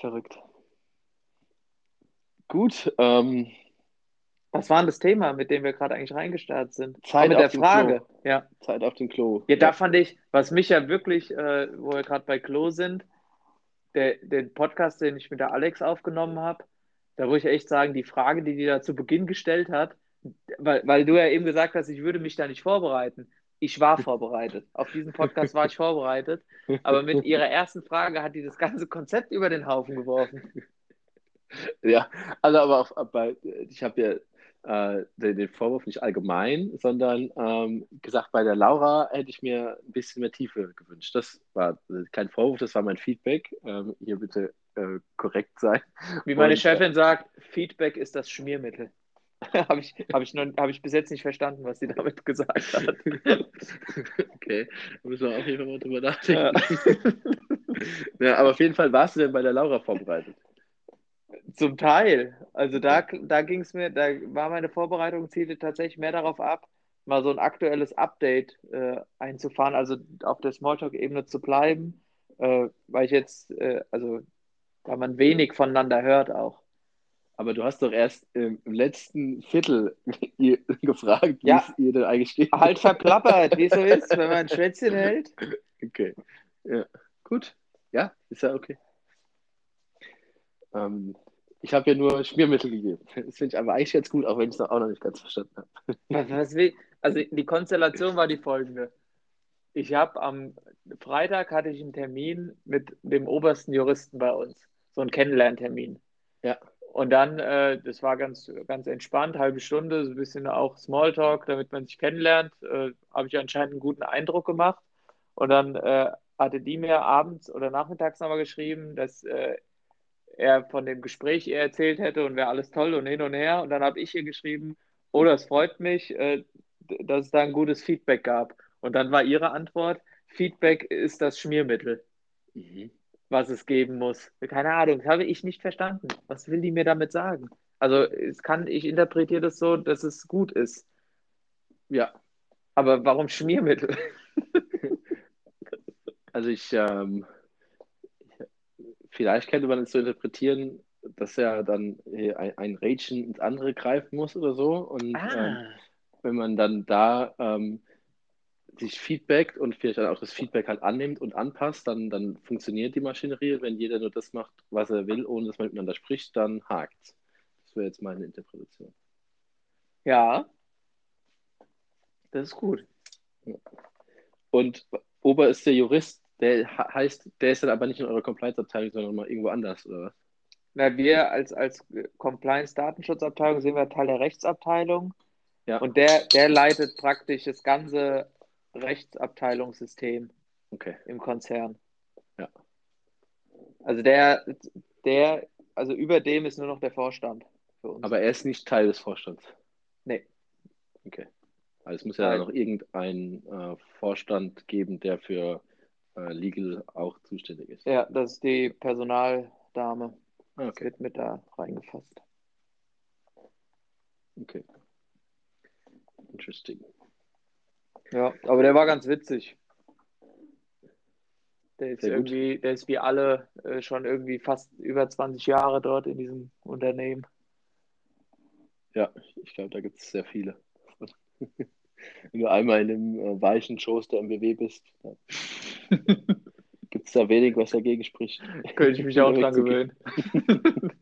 Verrückt. Gut, ähm, was war denn das Thema, mit dem wir gerade eigentlich reingestartet sind? Zeit mit der Frage. Klo. Ja. Zeit auf dem Klo. Ja, da fand ich, was mich ja wirklich, äh, wo wir gerade bei Klo sind, der, den Podcast, den ich mit der Alex aufgenommen habe, da würde ich echt sagen, die Frage, die die da zu Beginn gestellt hat, weil, weil du ja eben gesagt hast, ich würde mich da nicht vorbereiten. ich war vorbereitet. Auf diesen Podcast war ich vorbereitet. Aber mit ihrer ersten Frage hat die das ganze Konzept über den Haufen geworfen. Ja, also aber auch bei, ich habe ja äh, den, den, Vorwurf nicht allgemein, sondern ähm, gesagt, bei der Laura hätte ich mir ein bisschen mehr Tiefe gewünscht. Das war kein Vorwurf, das war mein Feedback. Ähm, hier bitte äh, korrekt sein. Wie meine Und, äh, Chefin sagt, Feedback ist das Schmiermittel. habe ich, hab ich, hab ich bis jetzt nicht verstanden, was sie damit gesagt hat. okay, da müssen wir auch hier mal drüber nachdenken. Ja. ja, aber auf jeden Fall warst du denn bei der Laura vorbereitet? Zum Teil. Also da, da ging es mir, da war meine Vorbereitung zielte tatsächlich mehr darauf ab, mal so ein aktuelles Update äh, einzufahren, also auf der Smalltalk-Ebene zu bleiben, äh, weil ich jetzt, äh, also weil man wenig voneinander hört auch. Aber du hast doch erst im letzten Viertel gefragt, wie ja. es ihr denn eigentlich steht. Halt verplappert, wie es so ist, wenn man ein Schwätzchen hält. Okay. Ja, gut. Ja, ist ja okay. Ähm, ich habe ja nur Schmiermittel gegeben. Das finde ich aber eigentlich jetzt gut, auch wenn ich es auch noch nicht ganz verstanden habe. Was will, also die Konstellation war die folgende. Ich habe am Freitag hatte ich einen Termin mit dem obersten Juristen bei uns. So einen Kennenlerntermin. Ja. Und dann, äh, das war ganz, ganz entspannt, halbe Stunde, so ein bisschen auch Smalltalk, damit man sich kennenlernt. Äh, habe ich anscheinend einen guten Eindruck gemacht. Und dann äh, hatte die mir abends oder nachmittags nochmal geschrieben, dass äh, er von dem Gespräch ihr erzählt hätte und wäre alles toll und hin und her. Und dann habe ich ihr geschrieben, oh, das freut mich, äh, dass es da ein gutes Feedback gab. Und dann war ihre Antwort, Feedback ist das Schmiermittel, mhm. was es geben muss. Keine Ahnung, das habe ich nicht verstanden. Was will die mir damit sagen? Also es kann, ich interpretiere das so, dass es gut ist. Ja. Aber warum Schmiermittel? also ich, ähm, vielleicht könnte man es so interpretieren, dass er dann ein, ein Rädchen ins andere greifen muss oder so. Und ah. ähm, wenn man dann da ähm, sich feedbackt und vielleicht dann auch das Feedback halt annimmt und anpasst, dann, dann funktioniert die Maschinerie. Wenn jeder nur das macht, was er will, ohne dass man miteinander spricht, dann hakt Das wäre jetzt meine Interpretation. Ja, das ist gut. Und Ober ist der Jurist, der heißt, der ist dann aber nicht in eurer Compliance-Abteilung, sondern mal irgendwo anders, oder was? Na, wir als, als Compliance-Datenschutzabteilung sind wir Teil der Rechtsabteilung. Ja. Und der, der leitet praktisch das ganze Rechtsabteilungssystem okay. im Konzern. Ja. Also der, der, also über dem ist nur noch der Vorstand für uns. Aber er ist nicht Teil des Vorstands. Nee. Okay. Also es muss ja noch irgendein äh, Vorstand geben, der für äh, Legal auch zuständig ist. Ja, das ist die Personaldame. Ah, okay. Das wird mit da reingefasst. Okay. Interesting. Ja, aber der war ganz witzig. Der ist Sehr irgendwie, gut. der ist wie alle äh, schon irgendwie fast über 20 Jahre dort in diesem Unternehmen. Ja, ich glaube, da gibt es sehr viele. Wenn du einmal in einem äh, weichen Schoß der MBW bist, gibt es da wenig, was dagegen spricht. Könnte ich mich auch dran gewöhnen.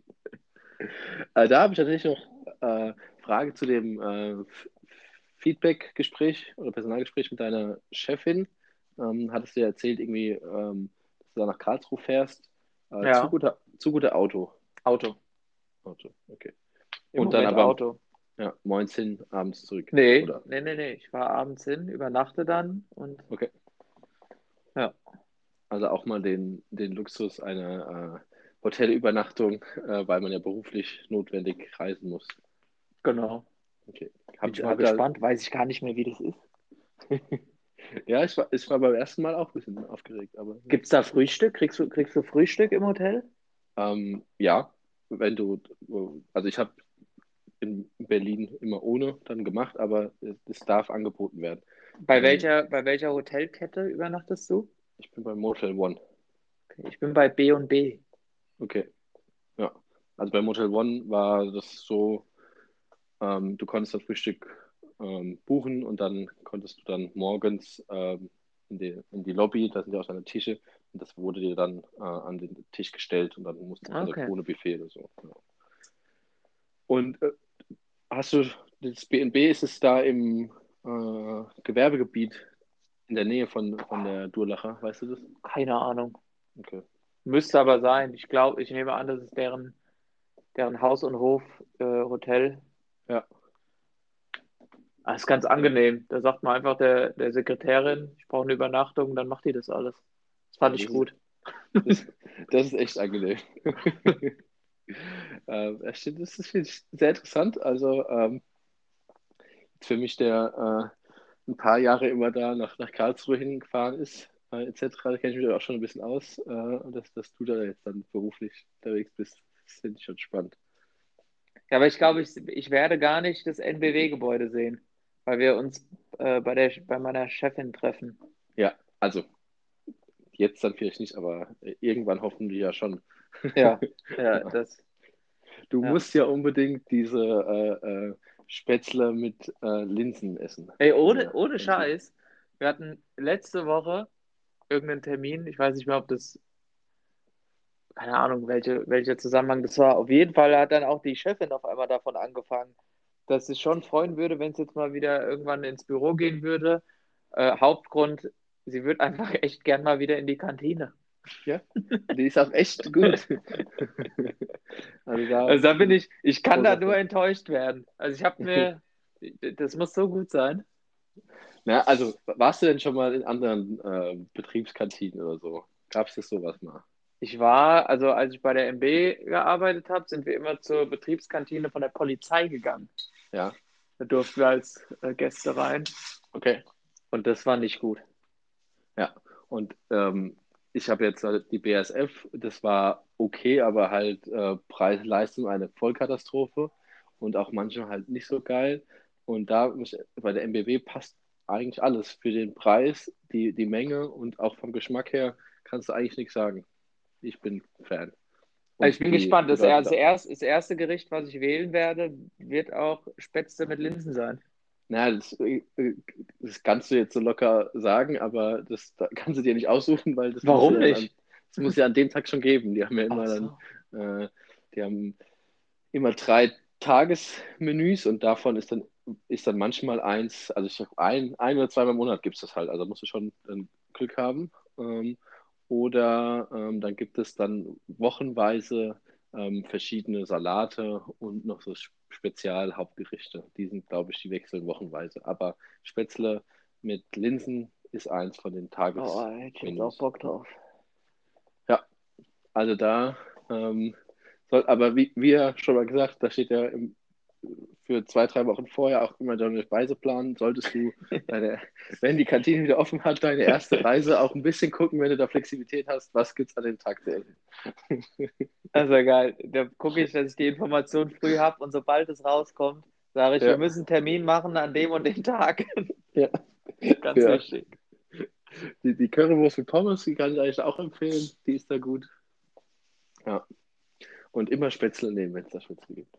äh, da habe ich tatsächlich noch äh, Frage zu dem äh, Feedback-Gespräch oder Personalgespräch mit deiner Chefin. Ähm, hattest du ja erzählt, irgendwie, ähm, dass du da nach Karlsruhe fährst. Äh, ja. Zu guter, zu guter Auto. Auto. Auto, okay. Im Und Moment dann aber Auto. Ja, morgens hin, abends zurück. Nee, oder? nee, nee, nee. Ich fahre abends hin, übernachte dann und. Okay. Ja. Also auch mal den, den Luxus einer äh, Hotelübernachtung, äh, weil man ja beruflich notwendig reisen muss. Genau. Okay. Hab, Bin ich mal gespannt, da... weiß ich gar nicht mehr, wie das ist. ja, ich war, ich war beim ersten Mal auch ein bisschen aufgeregt. Aber... Gibt es da Frühstück? Kriegst du, kriegst du Frühstück im Hotel? Ähm, ja, wenn du, also ich habe in Berlin immer ohne dann gemacht, aber es darf angeboten werden. Bei ähm, welcher, bei welcher Hotelkette übernachtest du? Ich bin bei Motel One. Okay, ich bin bei B und B. Okay. Ja. Also bei Motel One war das so, ähm, du konntest das Frühstück ähm, buchen und dann konntest du dann morgens ähm, in, die, in die Lobby, da sind ja auch deine Tische, und das wurde dir dann äh, an den Tisch gestellt und dann musst du okay. also ohne Buffet oder so. Ja. Und äh, hast du das BNB, ist es da im äh, Gewerbegebiet in der Nähe von, von der Durlacher, weißt du das? Keine Ahnung. Okay. Müsste aber sein. Ich glaube, ich nehme an, das ist deren, deren Haus- und Hof-Hotel. Äh, ja. Das ist ganz angenehm. Da sagt man einfach der, der Sekretärin, ich brauche eine Übernachtung, dann macht die das alles. Das fand ja, ich gut. Das, das, ist echt angenehm. ähm, das finde ich sehr interessant. Also ähm, für mich, der äh, ein paar Jahre immer da nach, nach Karlsruhe hingefahren ist, äh, etc., da kenne ich mich auch schon ein bisschen aus. Äh, und dass, dass du da jetzt dann beruflich unterwegs bist, finde ich schon spannend. Ja, aber ich glaube, ich, ich werde gar nicht das NBW-Gebäude sehen weil wir uns äh, bei, der, bei meiner Chefin treffen. Ja, also jetzt dann vielleicht nicht, aber irgendwann hoffen wir ja schon. Ja, ja, das. Du ja. musst ja unbedingt diese äh, äh, Spätzle mit äh, Linsen essen. Ey, ohne, ohne Scheiß. Wir hatten letzte Woche irgendeinen Termin, ich weiß nicht mehr, ob das, keine Ahnung, welche, welcher Zusammenhang das war. Auf jeden Fall hat dann auch die Chefin auf einmal davon angefangen, dass ich schon freuen würde, wenn es jetzt mal wieder irgendwann ins Büro gehen würde. Äh, Hauptgrund, sie würde einfach echt gern mal wieder in die Kantine. Ja, die ist auch echt gut. also, da, also da bin ich, ich kann da nur enttäuscht werden. Also ich habe mir, das muss so gut sein. Na, also warst du denn schon mal in anderen äh, Betriebskantinen oder so? Gab es das sowas mal? Ich war, also als ich bei der MB gearbeitet habe, sind wir immer zur Betriebskantine von der Polizei gegangen. Ja. Da durften wir als äh, Gäste rein. Okay. Und das war nicht gut. Ja. Und ähm, ich habe jetzt halt die BSF, das war okay, aber halt äh, Preis-Leistung eine Vollkatastrophe und auch manchmal halt nicht so geil. Und da bei der MBW passt eigentlich alles für den Preis, die, die Menge und auch vom Geschmack her kannst du eigentlich nichts sagen. Ich bin Fan. Also ich bin gespannt. Das, das, erste, das erste Gericht, was ich wählen werde, wird auch Spätzle mit Linsen sein. Na, das, äh, das, kannst du jetzt so locker sagen, aber das, das kannst du dir nicht aussuchen, weil das Warum muss nicht? An, das muss ja an dem Tag schon geben. Die haben ja immer so. dann, äh, die haben immer drei Tagesmenüs und davon ist dann ist dann manchmal eins, also ich habe ein, ein oder zweimal im Monat gibt es das halt, also musst du schon Glück haben. Ähm, oder ähm, dann gibt es dann wochenweise ähm, verschiedene Salate und noch so Spezialhauptgerichte. Die sind, glaube ich, die wechseln wochenweise. Aber Spätzle mit Linsen ist eins von den Tages. Oh, ich hätte auch Bock drauf. Ja, also da ähm, soll, aber wie, wie ja schon mal gesagt, da steht ja im für zwei, drei Wochen vorher auch immer deine Reise planen. Solltest du, deine, wenn die Kantine wieder offen hat, deine erste Reise auch ein bisschen gucken, wenn du da Flexibilität hast, was gibt es an dem Tag zu essen. Also geil. Da gucke ich, dass ich die Information früh habe und sobald es rauskommt, sage ich, ja. wir müssen einen Termin machen an dem und dem Tag. Ja. Ganz ja. wichtig. Die, die Currywurst mit Pommes, die kann ich eigentlich auch empfehlen. Die ist da gut. Ja. Und immer Spätzle nehmen, wenn es da Spätzle gibt.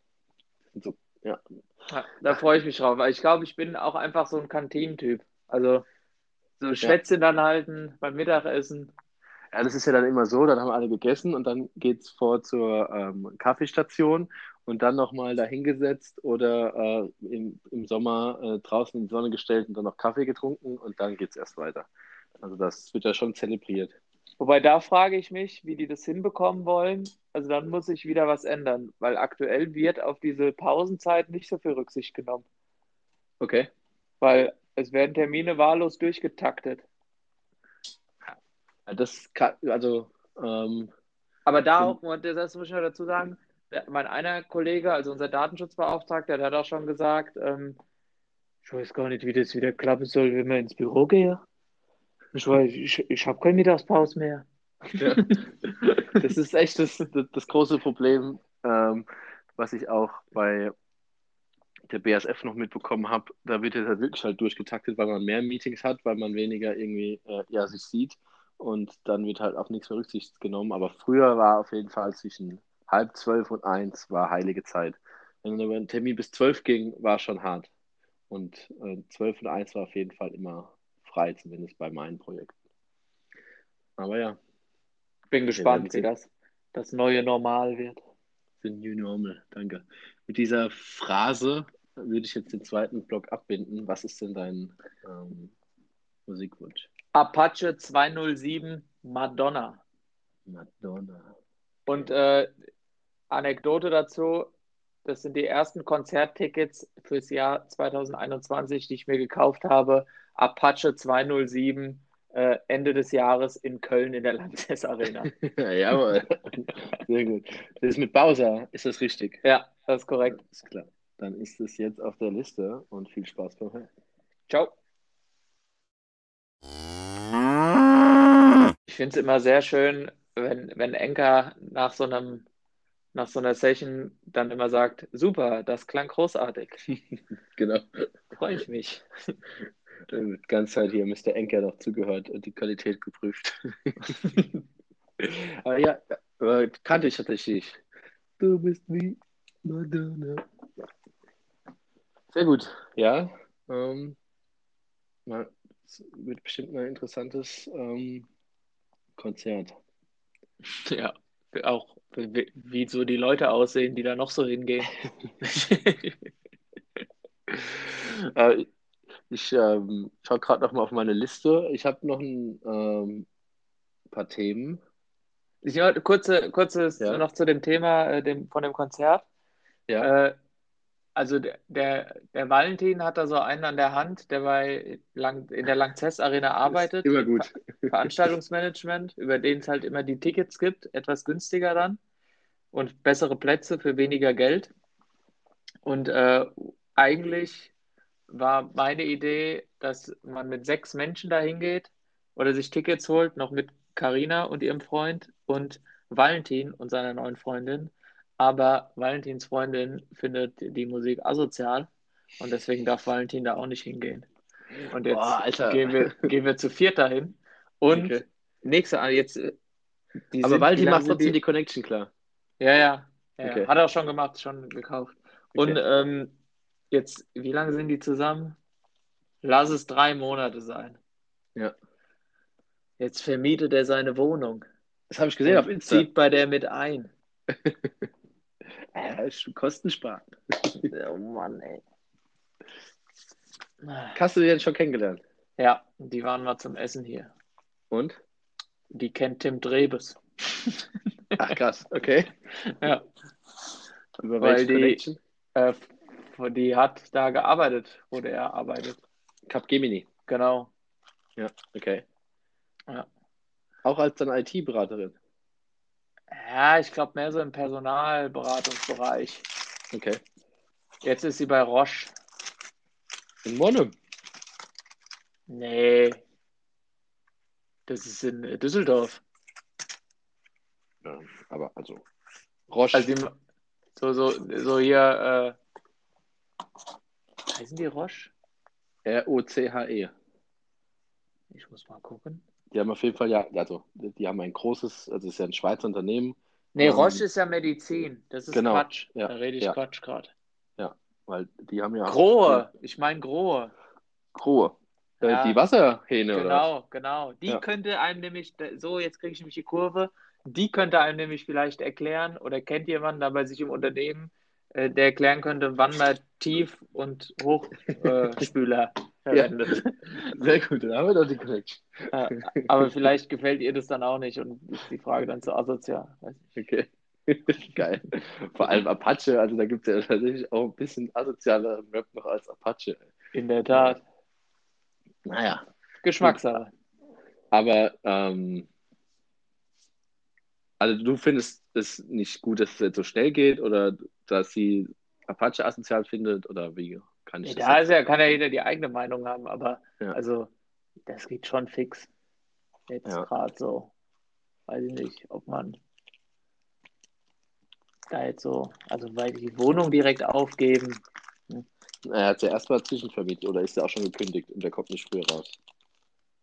So ja. Da freue ich mich drauf, weil ich glaube, ich bin auch einfach so ein Kantinentyp. Also so Schwätze ja. dann halten beim Mittagessen. Ja, das ist ja dann immer so, dann haben alle gegessen und dann geht es vor zur ähm, Kaffeestation und dann nochmal dahingesetzt oder äh, im, im Sommer äh, draußen in die Sonne gestellt und dann noch Kaffee getrunken und dann geht es erst weiter. Also das wird ja schon zelebriert. Wobei da frage ich mich, wie die das hinbekommen wollen. Also dann muss sich wieder was ändern, weil aktuell wird auf diese Pausenzeit nicht so viel Rücksicht genommen. Okay. Weil es werden Termine wahllos durchgetaktet. Das kann, also. Ähm, Aber da auch, und das muss ich noch dazu sagen, mein einer Kollege, also unser Datenschutzbeauftragter, der hat auch schon gesagt, ähm, ich weiß gar nicht, wie das wieder klappen soll, wenn man ins Büro gehe. Ich, ich, ich habe keine Mittagspause mehr. Ja. Das ist echt das, das, große Problem, ähm, was ich auch bei der BSF noch mitbekommen habe. Da wird jetzt halt wirklich halt durchgetaktet, weil man mehr Meetings hat, weil man weniger irgendwie äh, ja, sich sieht und dann wird halt auch nichts mehr Rücksicht genommen. Aber früher war auf jeden Fall zwischen halb zwölf und eins war heilige Zeit. Wenn ein Termin bis zwölf ging, war schon hart. Und äh, zwölf und eins war auf jeden Fall immer frei, zumindest bei meinen Projekten. Aber ja. Bin gespannt, wie das, das neue Normal wird. The New Normal, danke. Mit dieser Phrase würde ich jetzt den zweiten Block abbinden. Was ist denn dein ähm, Musikwunsch? Apache 207 Madonna. Madonna. Und äh, Anekdote dazu, das sind die ersten Konzerttickets fürs Jahr 2021, die ich mir gekauft habe. Apache 207 äh, Ende des Jahres in Köln in der Lanxess Arena. Jawohl, sehr gut. Das ist mit Bowser, ist das richtig? Ja, das ist korrekt. Ist klar. Dann ist es jetzt auf der Liste und viel Spaß beim Hören. Ciao. Ich finde es immer sehr schön, wenn, wenn Enka nach so einem nach so einer Session dann immer sagt, super, das klang großartig. genau. Freue ich mich. Die ganze Zeit hier Mr. Enker noch zugehört und die Qualität geprüft. Aber ja, kannte ich tatsächlich. Du bist wie Madonna. Sehr gut, ja. Ähm, es wird bestimmt ein interessantes ähm, Konzert. Ja, auch wie, wie, so die Leute aussehen, die da noch so hingehen. äh, ich ähm, schaue gerade noch mal auf meine Liste. Ich habe noch ein ähm, paar Themen. Ich kurze, kurzes ja. noch zu dem Thema äh, dem, von dem Konzert. Ja. Äh, also der, der, der, Valentin hat da so einen an der Hand, der bei Lang, in der Langzess Arena arbeitet. Immer gut. Veranstaltungsmanagement, über den es halt immer die Tickets gibt, etwas günstiger dann und bessere Plätze für weniger Geld. Und äh, eigentlich war meine Idee, dass man mit sechs Menschen da hingeht oder sich Tickets holt, noch mit Karina und ihrem Freund und Valentin und seiner neuen Freundin. Aber Valentins Freundin findet die Musik asozial und deswegen darf Valentin da auch nicht hingehen. Und jetzt Boah, gehen, wir, gehen wir zu viert dahin. Und okay. nächste, ah, jetzt. Äh, Aber Valentin macht trotzdem die... die Connection klar. Ja, ja. ja okay. Hat er auch schon gemacht, schon gekauft. Okay. Und ähm, jetzt, wie lange sind die zusammen? Lass es drei Monate sein. Ja. Jetzt vermietet er seine Wohnung. Das habe ich gesehen auf Insta. Zieht bei der mit ein. ja, ist kostensparen. oh Mann, ey. Hast du die denn schon kennengelernt? Ja, die waren mal zum Essen hier. Und? Die kennt Tim Drebes. Ach krass, okay. Ja. Über welche die, Connection? Äh, die hat da gearbeitet, wo der arbeitet. Capgemini. Genau. Ja, okay. Ja. Auch als dann IT-Beraterin? Ja, ich glaube mehr so im Personalberatungsbereich. Okay. Jetzt ist sie bei Roche. In Monum? Nee. Das ist in Düsseldorf. Ja, aber also Roche. Also die, so, so, so hier, äh, heißen die Roche? R-O-C-H-E. Ich muss mal gucken. Die haben auf jeden Fall, ja, also die haben ein großes, also es ist ja ein Schweizer Unternehmen. Nee, ähm, Roche ist ja Medizin. Das ist genau, Quatsch. Ja, da rede ich ja. Quatsch gerade. Ja, weil die haben ja. Grohe, ich meine Grohe. Grohe. Äh, ja. Die Wasserhähne, genau, oder? Genau, genau. Die ja. könnte einem nämlich, so, jetzt kriege ich nämlich die Kurve, die könnte einem nämlich vielleicht erklären oder kennt jemanden da bei sich im Unternehmen, äh, der erklären könnte, wann man Tief- und Hochspüler äh, verwendet. Ja. Sehr gut, dann haben wir doch die Connection. Ja, aber vielleicht gefällt ihr das dann auch nicht und ist die Frage dann zu asozial. Okay. Geil. Vor allem Apache, also da gibt es ja tatsächlich auch ein bisschen asozialer Rap noch als Apache. In der Tat. Naja. Geschmackssache. Aber ähm, also du findest es nicht gut, dass es jetzt so schnell geht oder dass sie Apache asozial findet oder wie kann ich ja, das? Da ist ja, kann ja jeder die eigene Meinung haben, aber ja. also das geht schon fix. Jetzt ja. gerade so. Weiß ich nicht, ob man da jetzt so, also weil die Wohnung direkt aufgeben. Hm. Er hat ja erstmal zwischenvermietet oder ist er auch schon gekündigt und der kommt nicht früher raus?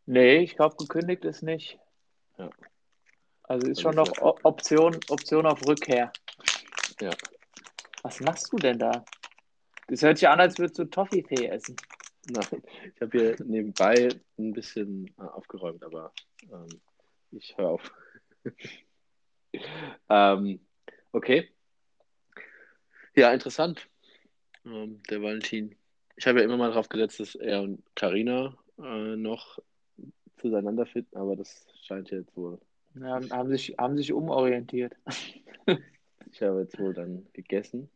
Nee, ich glaube, gekündigt ist nicht. Ja. Also ist schon noch Option, Option auf Rückkehr. Ja. Was machst du denn da? Das hört sich an, als würdest du Toffifee essen. Nein, ich habe hier nebenbei ein bisschen äh, aufgeräumt, aber ähm, ich höre auf. ähm, okay. Ja, interessant. ähm, der Valentin. Ich habe ja immer mal darauf gesetzt, dass er und Karina äh, noch zueinander finden, aber das scheint jetzt wohl. Ja, haben, sich, haben sich umorientiert. ich habe jetzt wohl dann gegessen.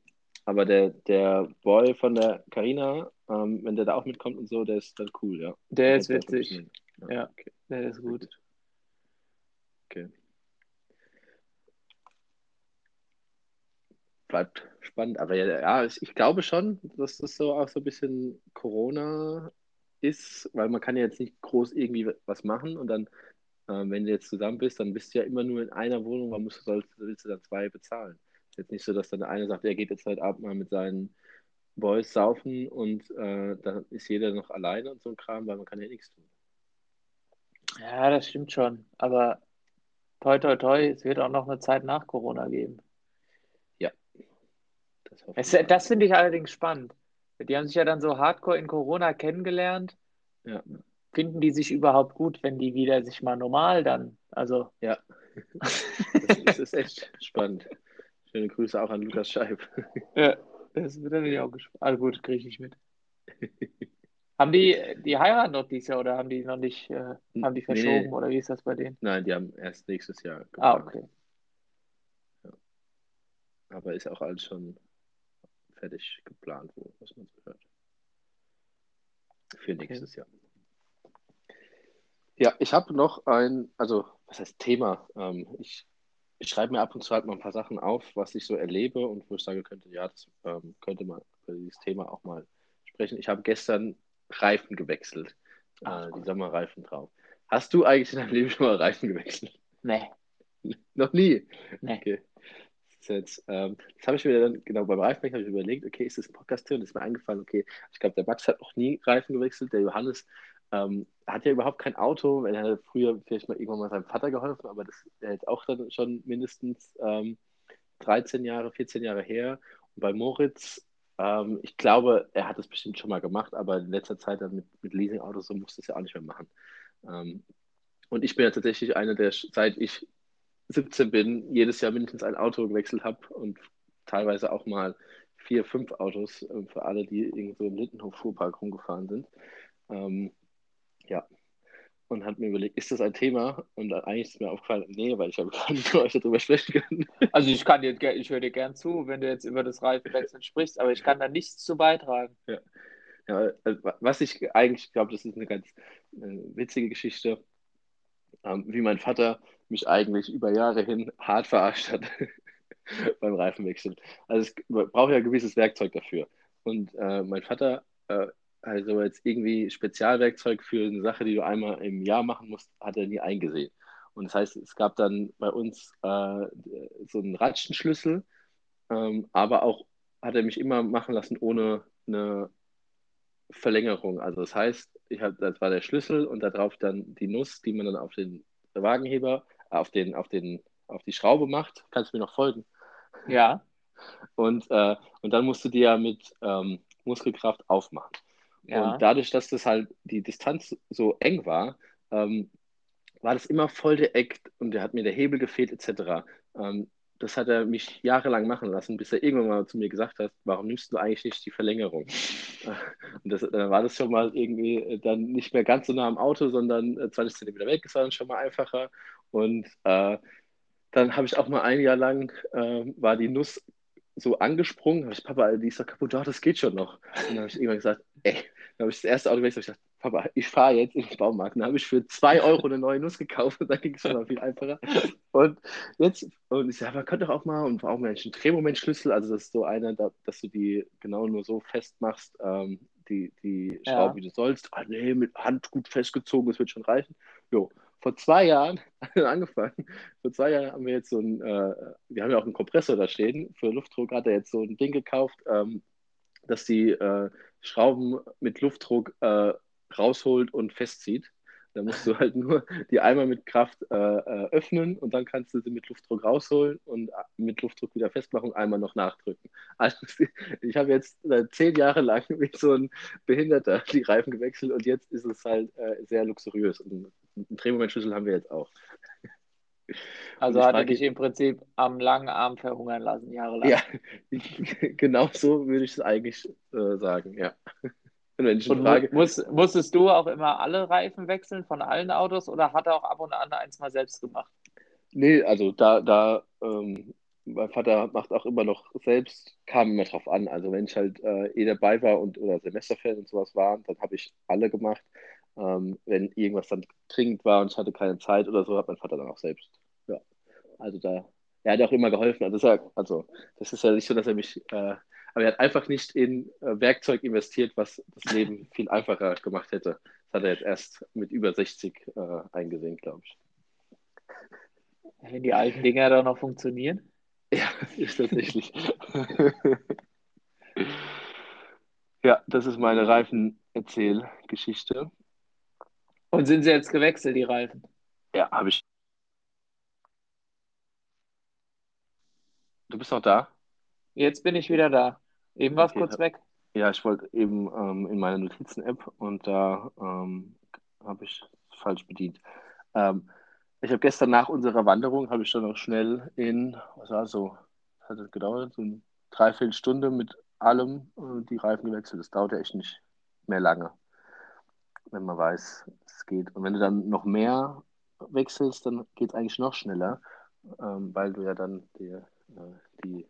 Aber der, der Boy von der Karina, ähm, wenn der da auch mitkommt und so, der ist dann cool, ja. Der ist witzig. Ja, ja okay. der ist gut. Okay. Bleibt spannend. Aber ja, ja, ich glaube schon, dass das so auch so ein bisschen Corona ist, weil man kann ja jetzt nicht groß irgendwie was machen und dann, äh, wenn du jetzt zusammen bist, dann bist du ja immer nur in einer Wohnung, man muss, sollst, willst du dann zwei bezahlen. Jetzt nicht so, dass dann der eine sagt, er geht jetzt heute Abend mal mit seinen Boys saufen und äh, dann ist jeder noch alleine und so ein Kram, weil man kann ja nichts tun. Ja, das stimmt schon. Aber toi toi toi, es wird auch noch eine Zeit nach Corona geben. Ja. Das, das finde ich allerdings spannend. Die haben sich ja dann so hardcore in Corona kennengelernt. Ja. Finden die sich überhaupt gut, wenn die wieder sich mal normal dann? Also. Ja. Das, ist echt spannend. Schöne Grüße auch an Lukas Scheib. Ja, das wird natürlich auch gespannt. Also gut, kriege ich nicht mit. haben die, die heiraten noch dieses Jahr oder haben die noch nicht, äh, haben die verschoben nee, oder wie ist das bei denen? Nein, die haben erst nächstes Jahr geplant. Ah, okay. Ja. Aber ist auch alles schon fertig geplant, wo, was man so hört. Für nächstes okay. Jahr. Ja, ich habe noch ein, also was heißt Thema? Ähm, ich, ich schreibe mir ab und zu halt mal ein paar Sachen auf, was ich so erlebe und wo ich sage könnte, ja, das ähm, könnte man über dieses Thema auch mal sprechen. Ich habe gestern Reifen gewechselt, Ach, äh, die Sommerreifen drauf. Hast du eigentlich in deinem Leben schon mal Reifen gewechselt? Nee. Noch nie? Nee. Okay. Jetzt, ähm, das habe ich mir dann, genau, beim Reifenwechsel habe ich überlegt, okay, ist das ein Podcast-Thema? Und ist mir eingefallen, okay, ich glaube, der Max hat noch nie Reifen gewechselt, der Johannes ähm, hat ja überhaupt kein Auto, er hat früher vielleicht mal irgendwann mal seinem Vater geholfen, aber das ist jetzt auch dann schon mindestens ähm, 13 Jahre, 14 Jahre her. Und bei Moritz, ähm, ich glaube, er hat das bestimmt schon mal gemacht, aber in letzter Zeit dann mit, mit Leasing-Autos so musste es ja auch nicht mehr machen. Ähm, und ich bin ja tatsächlich einer, der seit ich 17 bin, jedes Jahr mindestens ein Auto gewechselt habe und teilweise auch mal vier, fünf Autos äh, für alle, die irgendwo im Lindenhof-Fuhrpark rumgefahren sind. Ähm, ja. Und hat mir überlegt, ist das ein Thema? Und eigentlich ist mir aufgefallen, nee, weil ich habe nicht mit euch darüber sprechen können. Also ich kann dir, ich höre dir gern zu, wenn du jetzt über das Reifenwechseln sprichst, aber ich kann da nichts zu beitragen. Ja. ja also was ich eigentlich glaube, das ist eine ganz äh, witzige Geschichte, ähm, wie mein Vater mich eigentlich über Jahre hin hart verarscht hat beim Reifenwechsel. Also es braucht ja ein gewisses Werkzeug dafür. Und äh, mein Vater, äh, also jetzt irgendwie Spezialwerkzeug für eine Sache, die du einmal im Jahr machen musst, hat er nie eingesehen. Und das heißt, es gab dann bei uns äh, so einen Ratschenschlüssel, ähm, aber auch hat er mich immer machen lassen ohne eine Verlängerung. Also das heißt, ich hab, das war der Schlüssel und darauf dann die Nuss, die man dann auf den Wagenheber auf, den, auf, den, auf die Schraube macht. Kannst du mir noch folgen? Ja. Und, äh, und dann musst du die ja mit ähm, Muskelkraft aufmachen. Ja. Und dadurch, dass das halt die Distanz so eng war, ähm, war das immer voll der Eck und der hat mir der Hebel gefehlt, etc. Ähm, das hat er mich jahrelang machen lassen, bis er irgendwann mal zu mir gesagt hat, warum nimmst du eigentlich nicht die Verlängerung? Und das, dann war das schon mal irgendwie äh, dann nicht mehr ganz so nah am Auto, sondern 20 cm weg, das war dann schon mal einfacher. Und äh, dann habe ich auch mal ein Jahr lang, äh, war die Nuss so angesprungen, habe ich, Papa, die ist doch kaputt, doch, das geht schon noch. Und dann habe ich irgendwann gesagt, ey, dann habe ich das erste Auto gewechselt, ich gesagt, Papa, ich fahre jetzt in den Baumarkt. Dann habe ich für zwei Euro eine neue Nuss gekauft und dann ging es schon mal viel einfacher. Und jetzt, und ich sage, man könnte doch auch mal, und brauchen wir einen Drehmomentschlüssel, also das ist so einer, dass du die genau nur so festmachst, ähm, die, die Schraube, ja. wie du sollst. Ah, nee, mit Hand gut festgezogen, das wird schon reichen. Jo, vor zwei Jahren angefangen. Vor zwei Jahren haben wir jetzt so ein, äh, wir haben ja auch einen Kompressor da stehen. Für Luftdruck hat er jetzt so ein Ding gekauft, ähm, dass die äh, Schrauben mit Luftdruck äh, rausholt und festzieht. Da musst du halt nur die einmal mit Kraft äh, äh, öffnen und dann kannst du sie mit Luftdruck rausholen und mit Luftdruck wieder festmachen und einmal noch nachdrücken. Also ich habe jetzt äh, zehn Jahre lang wie so ein Behinderter die Reifen gewechselt und jetzt ist es halt äh, sehr luxuriös. Und einen Drehmomentschlüssel haben wir jetzt auch. Also hat er dich im Prinzip am langen Arm verhungern lassen, jahrelang. Ja, genau so würde ich es eigentlich äh, sagen, ja. Und wenn ich und frage, muss, musstest du auch immer alle Reifen wechseln von allen Autos oder hat er auch ab und an eins mal selbst gemacht? Nee, also da, da ähm, mein Vater macht auch immer noch selbst, kam immer drauf an. Also wenn ich halt äh, eh dabei war und oder Semesterferien und sowas waren, dann habe ich alle gemacht. Ähm, wenn irgendwas dann dringend war und ich hatte keine Zeit oder so, hat mein Vater dann auch selbst. Ja. Also da, er hat auch immer geholfen. Also, das, also, das ist ja nicht so, dass er mich, äh, aber er hat einfach nicht in äh, Werkzeug investiert, was das Leben viel einfacher gemacht hätte. Das hat er jetzt erst mit über 60 äh, eingesehen, glaube ich. Wenn die alten Dinger da noch funktionieren? Ja, ist tatsächlich. ja, das ist meine Reifenerzählgeschichte. Und sind sie jetzt gewechselt, die Reifen? Ja, habe ich. Du bist noch da? Jetzt bin ich wieder da. Eben war es okay, kurz weg. Ja, ich wollte eben ähm, in meine Notizen-App und da ähm, habe ich falsch bedient. Ähm, ich habe gestern nach unserer Wanderung, habe ich dann noch schnell in, was war so, hat das gedauert? So eine Dreiviertelstunde mit allem äh, die Reifen gewechselt. Das dauert ja echt nicht mehr lange, wenn man weiß, es geht. Und wenn du dann noch mehr wechselst, dann geht es eigentlich noch schneller, ähm, weil du ja dann die, äh, die,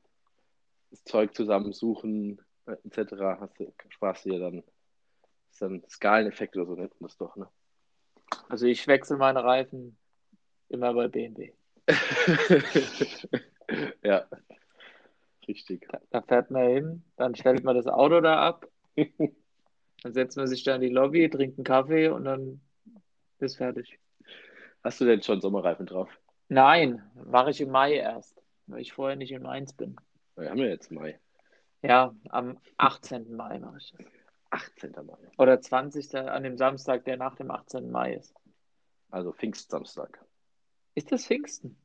das Zeug zusammensuchen äh, etc. hast du, sparst du ja dann, ist dann Skaleneffekt oder so nennt man das doch, ne? Also ich wechsle meine Reifen Immer bei BMW. ja, richtig. Da, da, fährt man hin, dann stellt man das Auto da ab, dann setzt man sich da in die Lobby, trinkt einen Kaffee und dann ist fertig. Hast du denn schon Sommerreifen drauf? Nein, mache ich im Mai erst, weil ich vorher nicht in Mainz bin. Wir haben ja jetzt Mai. Ja, am 18. Mai mache ich das. 18. Mai. Oder 20. an dem Samstag, der nach dem 18. Mai ist. Also Pfingstsamstag. Ist das Pfingsten?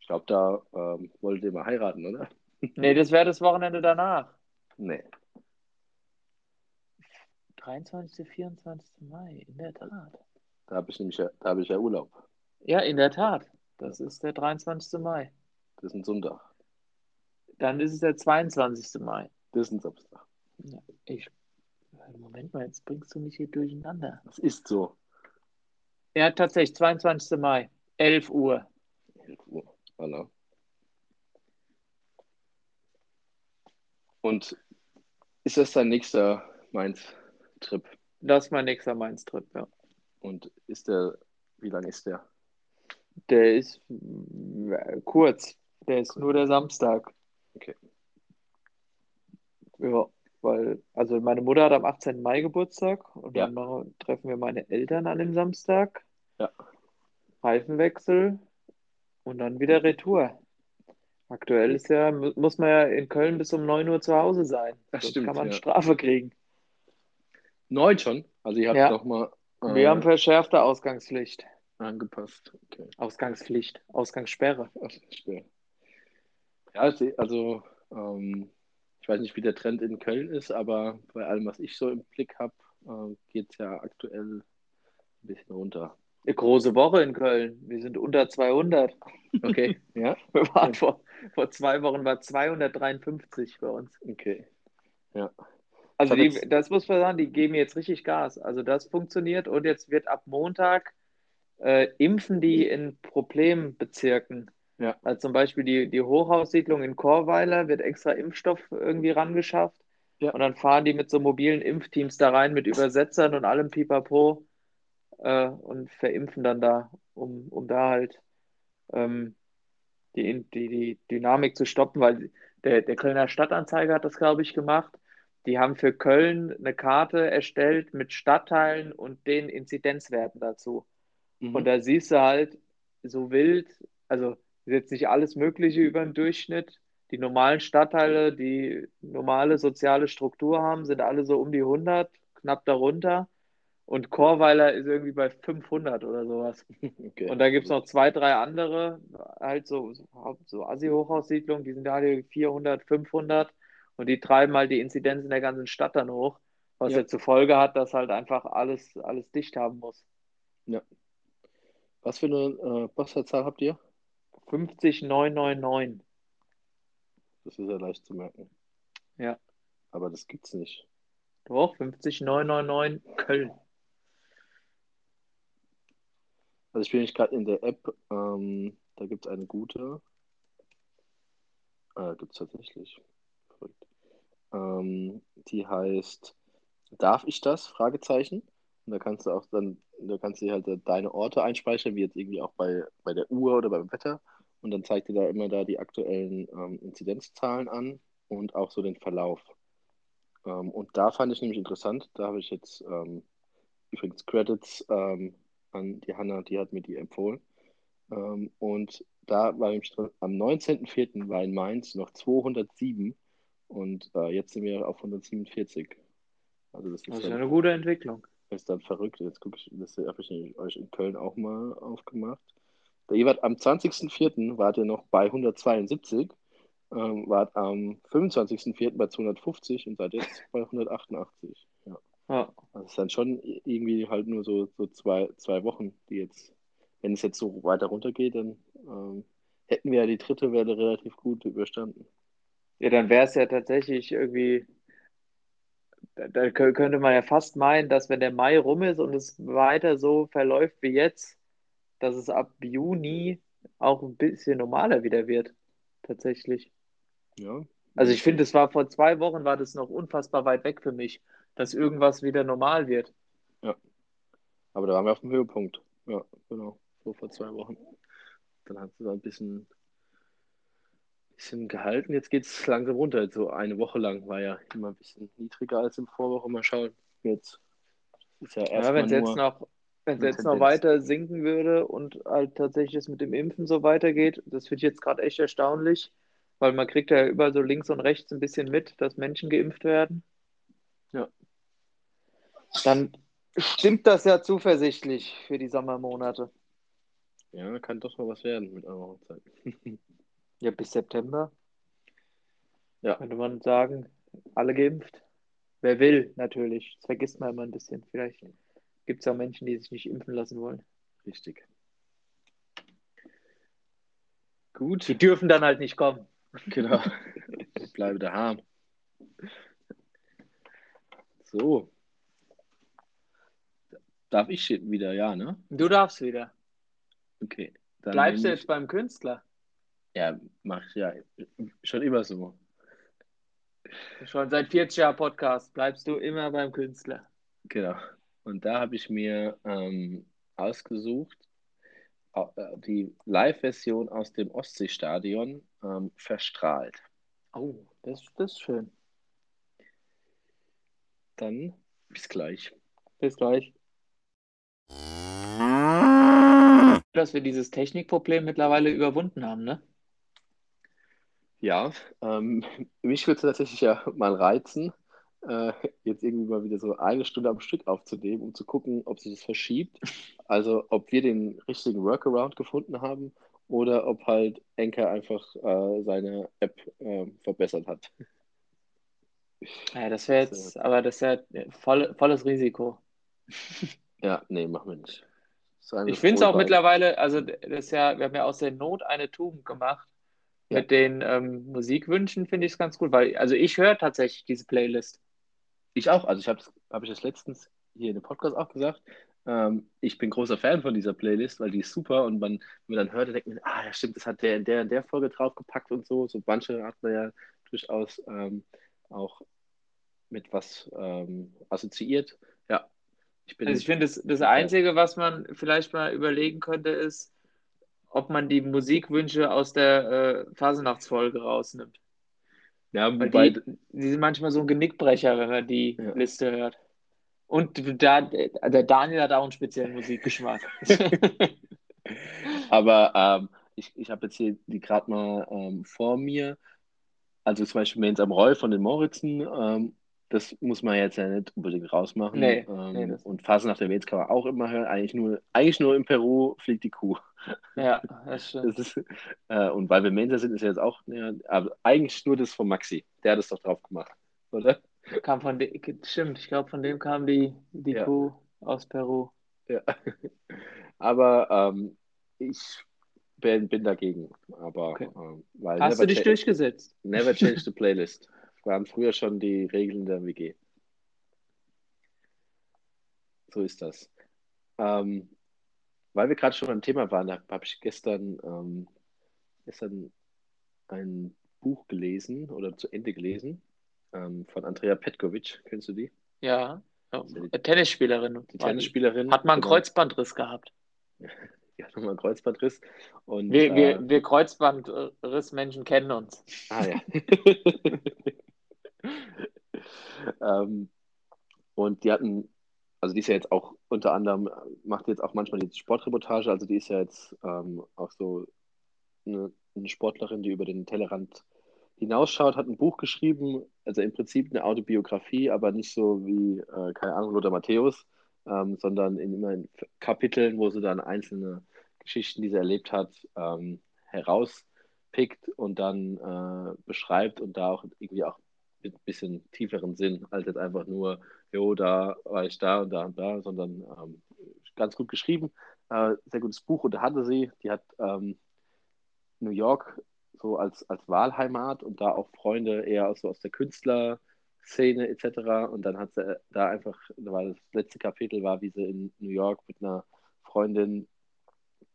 Ich glaube, da ähm, wollt ihr mal heiraten, oder? Nee, das wäre das Wochenende danach. Nee. 23., 24. Mai, in der Tat. Da habe ich nämlich ja, da hab ich ja Urlaub. Ja, in der Tat. Das ist der 23. Mai. Das ist ein Sonntag. Dann ist es der 22. Mai. Das ist ein Samstag. Ja, ich. Moment mal, jetzt bringst du mich hier durcheinander. Das ist so. Ja, tatsächlich, 22. Mai. 11 Uhr. 11 Uhr, voilà. Und ist das dein nächster Mainz-Trip? Das ist mein nächster Mainz-Trip, ja. Und ist der, wie lang ist der? Der ist äh, kurz. Der ist nur der Samstag. Okay. Ja, weil, also meine Mutter hat am 18. Mai Geburtstag und ja. dann treffen wir meine Eltern an dem Samstag. Ja. Reifenwechsel und dann wieder Retour. Aktuell ist ja, muss man ja in Köln bis um 9 Uhr zu Hause sein. Das Sonst stimmt. kann man ja. Strafe kriegen. Neun schon? Also ihr habt ja. nochmal. Äh, Wir haben verschärfte Ausgangspflicht. Angepasst. Okay. Ausgangspflicht, Ausgangssperre. Ausgangssperre. Ja, also ähm, ich weiß nicht, wie der Trend in Köln ist, aber bei allem, was ich so im Blick habe, äh, geht es ja aktuell ein bisschen runter. Eine große Woche in Köln. Wir sind unter 200. Okay, ja. Wir waren vor, vor zwei Wochen war 253 bei uns. Okay, ja. Also die, das muss man sagen, die geben jetzt richtig Gas. Also das funktioniert und jetzt wird ab Montag äh, impfen die in Problembezirken. Ja. Also zum Beispiel die, die Hochhaussiedlung in Chorweiler wird extra Impfstoff irgendwie rangeschafft. Ja. Und dann fahren die mit so mobilen Impfteams da rein mit Übersetzern und allem Pipapo äh, und verimpfen dann da, um, um da halt ähm, die, die, die Dynamik zu stoppen, weil der, der Kölner Stadtanzeiger hat das, glaube ich, gemacht. Die haben für Köln eine Karte erstellt mit Stadtteilen und den Inzidenzwerten dazu. Mhm. Und da siehst du halt so wild, also jetzt nicht alles Mögliche über den Durchschnitt. Die normalen Stadtteile, die normale soziale Struktur haben, sind alle so um die 100, knapp darunter. Und Chorweiler ist irgendwie bei 500 oder sowas. Okay. Und da gibt es noch zwei, drei andere, halt so, so Assi-Hochhaussiedlungen, die sind da alle 400, 500 und die treiben halt die Inzidenz in der ganzen Stadt dann hoch, was ja, ja zur Folge hat, dass halt einfach alles, alles dicht haben muss. Ja. Was für eine äh, Postleitzahl habt ihr? 50999. Das ist ja leicht zu merken. Ja. Aber das gibt's nicht. Doch, 50999 Köln. Also ich bin nicht gerade in der App, ähm, da gibt es eine gute. Äh, gibt es tatsächlich. Ähm, die heißt Darf ich das? Fragezeichen. Und da kannst du auch dann, da kannst du halt deine Orte einspeichern, wie jetzt irgendwie auch bei, bei der Uhr oder beim Wetter. Und dann zeigt dir da immer da die aktuellen ähm, Inzidenzzahlen an und auch so den Verlauf. Ähm, und da fand ich nämlich interessant, da habe ich jetzt ähm, übrigens Credits ähm, an die Hanna, die hat mir die empfohlen. Ähm, und da war drin, am 19.04. war in Mainz noch 207 und äh, jetzt sind wir auf 147. Also das ist, das ist eine gute Entwicklung. Ist dann verrückt. Jetzt gucke ich, das habe ich euch in Köln auch mal aufgemacht. Der Ewart am 20.04. war der noch bei 172, ähm, war am 25.04. bei 250 und seit jetzt bei 188. Ja. ja. Das ist dann schon irgendwie halt nur so, so zwei, zwei Wochen, die jetzt, wenn es jetzt so weiter runtergeht, dann ähm, hätten wir ja die dritte Welle relativ gut überstanden. Ja, dann wäre es ja tatsächlich irgendwie, da, da, könnte man ja fast meinen, dass wenn der Mai rum ist und es weiter so verläuft wie jetzt, dass es ab Juni auch ein bisschen normaler wieder wird. Tatsächlich. Ja. Also ich finde, es war vor zwei Wochen war das noch unfassbar weit weg für mich, dass irgendwas wieder normal wird. Ja. Aber da waren wir auf dem Höhepunkt. Ja, genau. So vor zwei Wochen. Dann hat es da ein bisschen, bisschen gehalten. Jetzt geht es langsam runter. So eine Woche lang war ja immer ein bisschen niedriger als im Vorwoche. Mal schauen. Jetzt ist ja erst ja, wenn es jetzt noch wenn es jetzt noch weiter sinken würde und halt tatsächlich es mit dem Impfen so weitergeht, das finde ich jetzt gerade echt erstaunlich, weil man kriegt ja überall so links und rechts ein bisschen mit, dass Menschen geimpft werden. Ja. Dann stimmt das ja zuversichtlich für die Sommermonate. Ja, kann doch noch was werden mit eurer Hochzeit. ja, bis September. Ja. Könnte man sagen, alle geimpft. Wer will, natürlich. Das vergisst man immer ein bisschen. Vielleicht gibt es auch Menschen, die sich nicht impfen lassen wollen. Richtig. Gut. Die dürfen dann halt nicht kommen. Genau. Ich bleibe daheim. So. Darf ich wieder, ja, ne? Du darfst wieder. Okay. Bleibst du jetzt ich... beim Künstler? Ja, mach ich ja schon immer so. Schon seit 40 Jahren Podcast bleibst du immer beim Künstler. Genau. Und da habe ich mir ähm, ausgesucht, äh, die Live-Version aus dem Ostseestadion ähm, verstrahlt. Oh, das, das ist schön. Dann bis gleich. Bis gleich. Dass wir dieses Technikproblem mittlerweile überwunden haben, ne? Ja, ähm, mich würde es tatsächlich ja mal reizen, äh, jetzt irgendwie mal wieder so eine Stunde am Stück aufzunehmen, um zu gucken, ob sich das verschiebt. Also ob wir den richtigen Workaround gefunden haben oder ob halt Enker einfach äh, seine App äh, verbessert hat. Ja, das wäre jetzt, aber das wäre voll, volles Risiko. Ja, nee, machen wir nicht. Ich finde es auch mittlerweile, also das ja, wir haben ja aus der Not eine Tugend gemacht. Ja. Mit den ähm, Musikwünschen finde ich es ganz gut, weil, also ich höre tatsächlich diese Playlist. Ich auch. Also ich habe hab ich das letztens hier in dem Podcast auch gesagt. Ähm, ich bin großer Fan von dieser Playlist, weil die ist super und man, wenn man dann hört, denkt man, ah ja stimmt, das hat der in der in der Folge draufgepackt und so. So manche hat man ja durchaus ähm, auch mit was ähm, assoziiert. Ja. Ich also ich finde, das, das Einzige, was man vielleicht mal überlegen könnte, ist, ob man die Musikwünsche aus der äh, Phasenachtsfolge rausnimmt. Ja, wobei. Die, die, sind manchmal so ein Genickbrecher, wenn man die ja. Liste hört. Und da, der Daniel hat auch einen speziellen Musikgeschmack. Aber ähm, ich, ich habe jetzt hier die gerade mal ähm, vor mir. Also zum Beispiel Mains am Roy von den Moritzen. Ähm, das muss man jetzt ja nicht unbedingt rausmachen. Nee, ähm, nee, und Phasen nach der Wales kann man auch immer hören. Eigentlich nur, eigentlich nur in Peru fliegt die Kuh. Ja, das stimmt. Das ist, äh, und weil wir Mensa sind, ist ja jetzt auch, ja, aber eigentlich nur das von Maxi. Der hat es doch drauf gemacht, oder? Kam von dem, stimmt, ich glaube, von dem kam die, die ja. Kuh aus Peru. Ja. Aber ähm, ich bin, bin dagegen. Aber Okay. ähm, weil Hast du dich durchgesetzt? Never change the playlist. Wir haben früher schon die Regeln der WG. So ist das. Ähm, weil wir gerade schon beim Thema waren, habe ich gestern, ähm, gestern ein Buch gelesen oder zu Ende gelesen ähm, von Andrea Petkovic. Kennst du die? Ja. ja. die- Tennisspielerin. Die. Tennisspielerin. Hat mal einen Genau. Kreuzbandriss gehabt. Hat nochmal einen Kreuzbandriss. Und, Wir, äh, wir, wir Kreuzbandrissmenschen kennen uns. Ah ja. ähm, und die hatten, also die ist ja jetzt auch unter anderem, macht jetzt auch manchmal die Sportreportage, also die ist ja jetzt ähm, auch so eine, eine Sportlerin, die über den Tellerrand hinausschaut, hat ein Buch geschrieben, also im Prinzip eine Autobiografie, aber nicht so wie, äh, keine Ahnung, Lothar Matthäus, ähm, sondern in immer in Kapiteln, wo sie dann einzelne Geschichten, die sie erlebt hat, ähm, herauspickt und dann äh, beschreibt und da auch irgendwie auch ein bisschen tieferen Sinn, als jetzt einfach nur, jo, da war ich da und da und da, sondern ähm, ganz gut geschrieben, äh, sehr gutes Buch und da hatte sie, die hat ähm, New York so als, als Wahlheimat und da auch Freunde eher aus, so aus der Künstlerszene etc. Und dann hat sie da einfach, weil das letzte Kapitel war, wie sie in New York mit einer Freundin,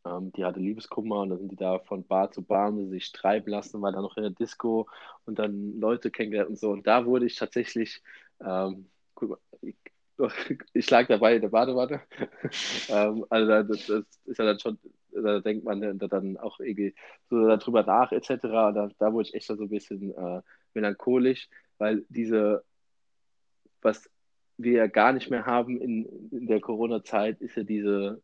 ähm, die hatte Liebeskummer und dann sind die da von Bar zu Bar und sich treiben lassen, war dann noch in der Disco und dann Leute kennengelernt und so. Und da wurde ich tatsächlich, ähm, guck mal, ich, ich lag dabei in der Badewanne. ähm, also das, das ist ja dann schon, da denkt man dann auch irgendwie so darüber nach, etc. Und da, da wurde ich echt so ein bisschen äh, melancholisch, weil diese, was wir ja gar nicht mehr haben in, in der Corona-Zeit, ist ja diese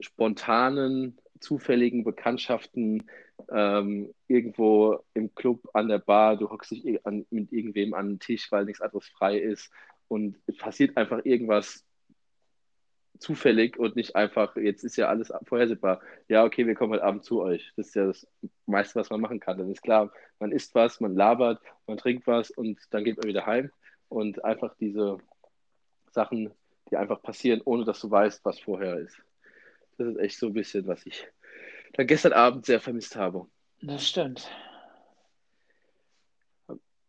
spontanen, zufälligen Bekanntschaften ähm, irgendwo im Club, an der Bar, du hockst dich an, mit irgendwem an den Tisch, weil nichts anderes frei ist und passiert einfach irgendwas zufällig und nicht einfach, jetzt ist ja alles vorhersehbar. Ja, okay, wir kommen heute Abend zu euch. Das ist ja das meiste, was man machen kann. Dann ist klar, man isst was, man labert, man trinkt was und dann geht man wieder heim. Und einfach diese Sachen, die einfach passieren, ohne dass du weißt, was vorher ist. Das ist echt so ein bisschen, was ich dann gestern Abend sehr vermisst habe. Das stimmt.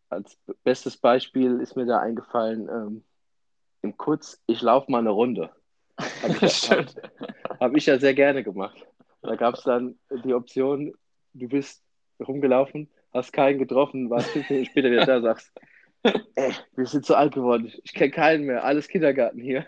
Als bestes Beispiel ist mir da eingefallen, ähm, im Kurz, ich laufe mal eine Runde. Habe ich, Das hab, stimmt. hab ich ja sehr gerne gemacht. Da gab es dann die Option, du bist rumgelaufen, hast keinen getroffen, warst fünf Minuten später wieder da, sagst, ey, wir sind zu alt geworden, ich kenne keinen mehr, alles Kindergarten hier.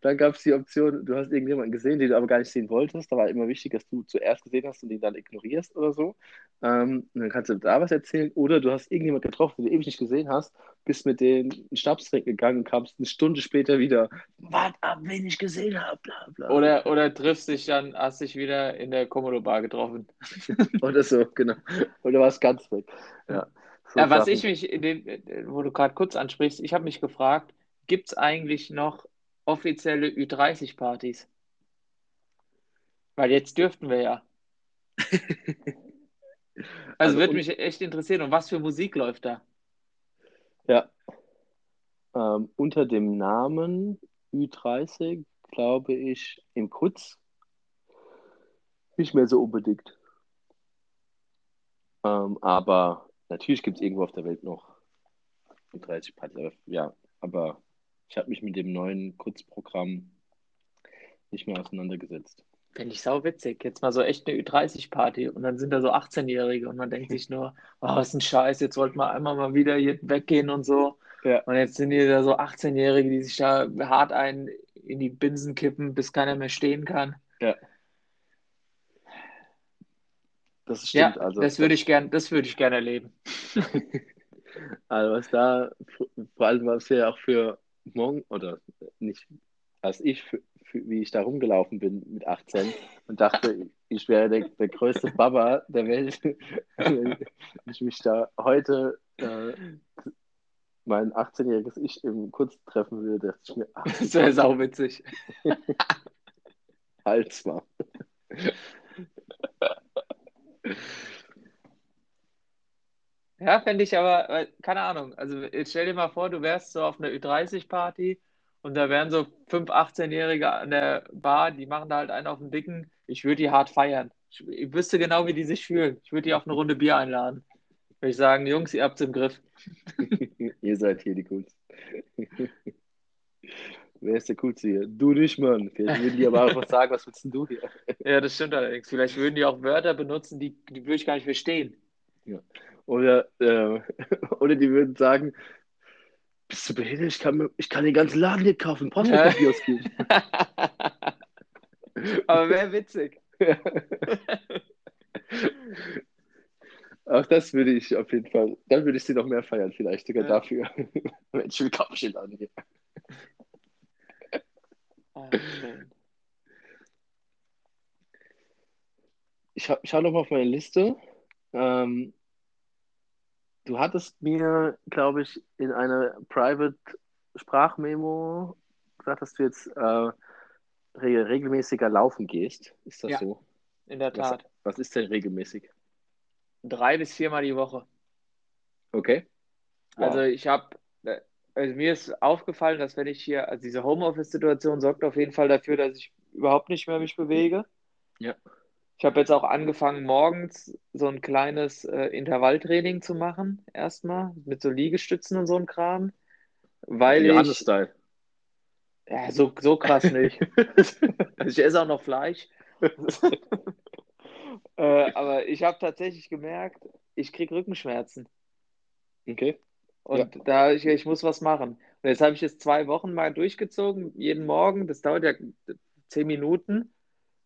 Dann gab es die Option, du hast irgendjemanden gesehen, den du aber gar nicht sehen wolltest. Da war immer wichtig, dass du zuerst gesehen hast und ihn dann ignorierst oder so. Ähm, dann kannst du da was erzählen. Oder du hast irgendjemanden getroffen, den du ewig nicht gesehen hast, bist mit denen einen Schnaps trinken gegangen und kamst eine Stunde später wieder. Wart ab, wen ich gesehen habe, bla bla. Oder, oder triffst dich dann, hast dich wieder in der Komodo-Bar getroffen. Oder so, genau. Oder warst ganz weg. Ja, so Ja, was ich mich, in dem, wo du gerade kurz ansprichst, ich habe mich gefragt, gibt es eigentlich noch offizielle Ü30-Partys? Weil jetzt dürften wir ja. Also, Also würde mich echt interessieren, und was für Musik läuft da? Ja. Ähm, unter dem Namen Ü30, glaube ich, im Kutz nicht mehr so unbedingt. Ähm, aber natürlich gibt es irgendwo auf der Welt noch Ü30 Partys. Aber, ja, aber ich habe mich mit dem neuen Kurzprogramm nicht mehr auseinandergesetzt. Fände ich sau witzig. Jetzt mal so echt eine Ü30-Party und dann sind da so 18-Jährige und man denkt sich nur, oh, was ein Scheiß, jetzt wollten wir einmal mal wieder hier weggehen und so. Ja. Und jetzt sind hier da so 18-Jährige, die sich da hart ein in die Binsen kippen, bis keiner mehr stehen kann. Das Ja, stimmt. also, das würde ich gern, das würde ich gerne erleben. Also was da, vor allem was wir auch für morgen, oder nicht, als ich, für, für, wie ich da rumgelaufen bin mit 18 und dachte, ich wäre der, der größte Baba der Welt, wenn ich mich da heute äh, mein 18-jähriges Ich im Kurz treffen würde, ich mir ach, Das wäre sau witzig. Hals war. Ja, fände ich aber, keine Ahnung. Also jetzt stell dir mal vor, du wärst so auf einer Ü30-Party und da wären so fünf 18-Jährige an der Bar, die machen da halt einen auf den Dicken. ich würde die hart feiern. Ich, ich, wüsste genau, wie die sich fühlen. Ich würde die auf eine Runde Bier einladen. Würde ich sagen, Jungs, ihr habt's im Griff. ihr seid hier die Coolsten. Wer ist der Coolste hier? Du nicht, Mann. Vielleicht würden die aber einfach sagen, was willst denn du hier? Ja, das stimmt allerdings. Vielleicht würden die auch Wörter benutzen, die, die würde ich gar nicht verstehen. Ja. Oder, äh, oder die würden sagen, bist du behindert? Ich kann, ich kann den ganzen Laden hier kaufen. Brauchst du nicht Kiosk gehen. Aber wäre witzig. Auch das würde ich auf jeden Fall, dann würde ich sie noch mehr feiern, vielleicht sogar ja. dafür. Mensch, will Kaffee an hier. Oh, ich, ich schaue nochmal auf meine Liste. Ähm, du hattest mir, glaube ich, in einer Private Sprachmemo gesagt, dass du jetzt äh, regelmäßiger laufen gehst. Ist das ja, so? In der Tat. Was, was ist denn regelmäßig? Drei bis viermal die Woche. Okay. Wow. Also ich habe, also mir ist aufgefallen, dass wenn ich hier, also diese Homeoffice-Situation sorgt auf jeden Fall dafür, dass ich überhaupt nicht mehr mich bewege. Ja. Ich habe jetzt auch angefangen, morgens so ein kleines äh, Intervalltraining zu machen, erstmal, mit so Liegestützen und so ein Kram. Weil ich. Style. Ja, so, so krass nicht. ich esse auch noch Fleisch. äh, aber ich habe tatsächlich gemerkt, ich kriege Rückenschmerzen. Okay. Und ja. da ich, ich muss was machen. Und jetzt habe ich es zwei Wochen mal durchgezogen, jeden Morgen. Das dauert ja zehn Minuten,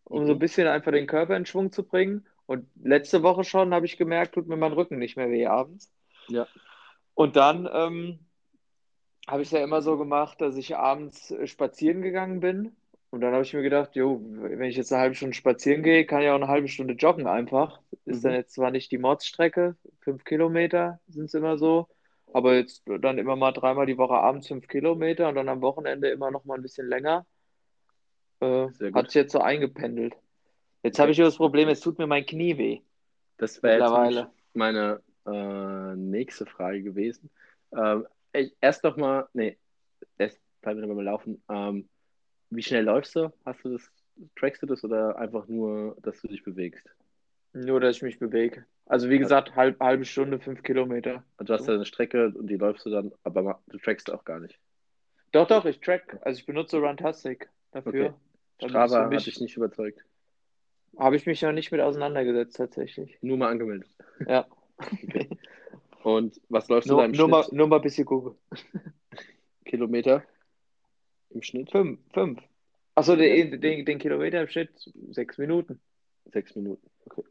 um mhm. so ein bisschen einfach den Körper in Schwung zu bringen. Und letzte Woche schon habe ich gemerkt, tut mir mein Rücken nicht mehr weh abends. Ja. Und dann ähm, habe ich es ja immer so gemacht, dass ich abends äh, spazieren gegangen bin. Und dann habe ich mir gedacht, jo, wenn ich jetzt eine halbe Stunde spazieren gehe, kann ich auch eine halbe Stunde joggen einfach. Ist mhm. dann jetzt zwar nicht die Mordsstrecke, fünf Kilometer sind es immer so, aber jetzt dann immer mal dreimal die Woche abends fünf Kilometer und dann am Wochenende immer noch mal ein bisschen länger. Äh, hat sich jetzt so eingependelt. Jetzt okay. habe ich das Problem, es tut mir mein Knie weh. Das wäre jetzt meine äh, nächste Frage gewesen. Ähm, erst noch mal, nee, erst bleiben wir mal laufen. Ähm, wie schnell läufst du? Hast du das, trackst du das oder einfach nur, dass du dich bewegst? Nur, dass ich mich bewege. Also wie gesagt, halb, halbe Stunde, fünf Kilometer. Also du hast ja eine Strecke und die läufst du dann, aber du trackst auch gar nicht. Doch, doch, ich track. Also ich benutze Runtastic dafür. Okay. Strava mich, hat dich nicht überzeugt. Habe ich mich noch nicht mit auseinandergesetzt, tatsächlich. Nur mal angemeldet. Ja. Okay. Und was nur, du da im nur Schnitt? Mal, nur mal ein bisschen gucken. Kilometer im Schnitt? Fünf. fünf. Achso, den, den, den Kilometer im Schnitt sechs Minuten. Sechs Minuten, okay.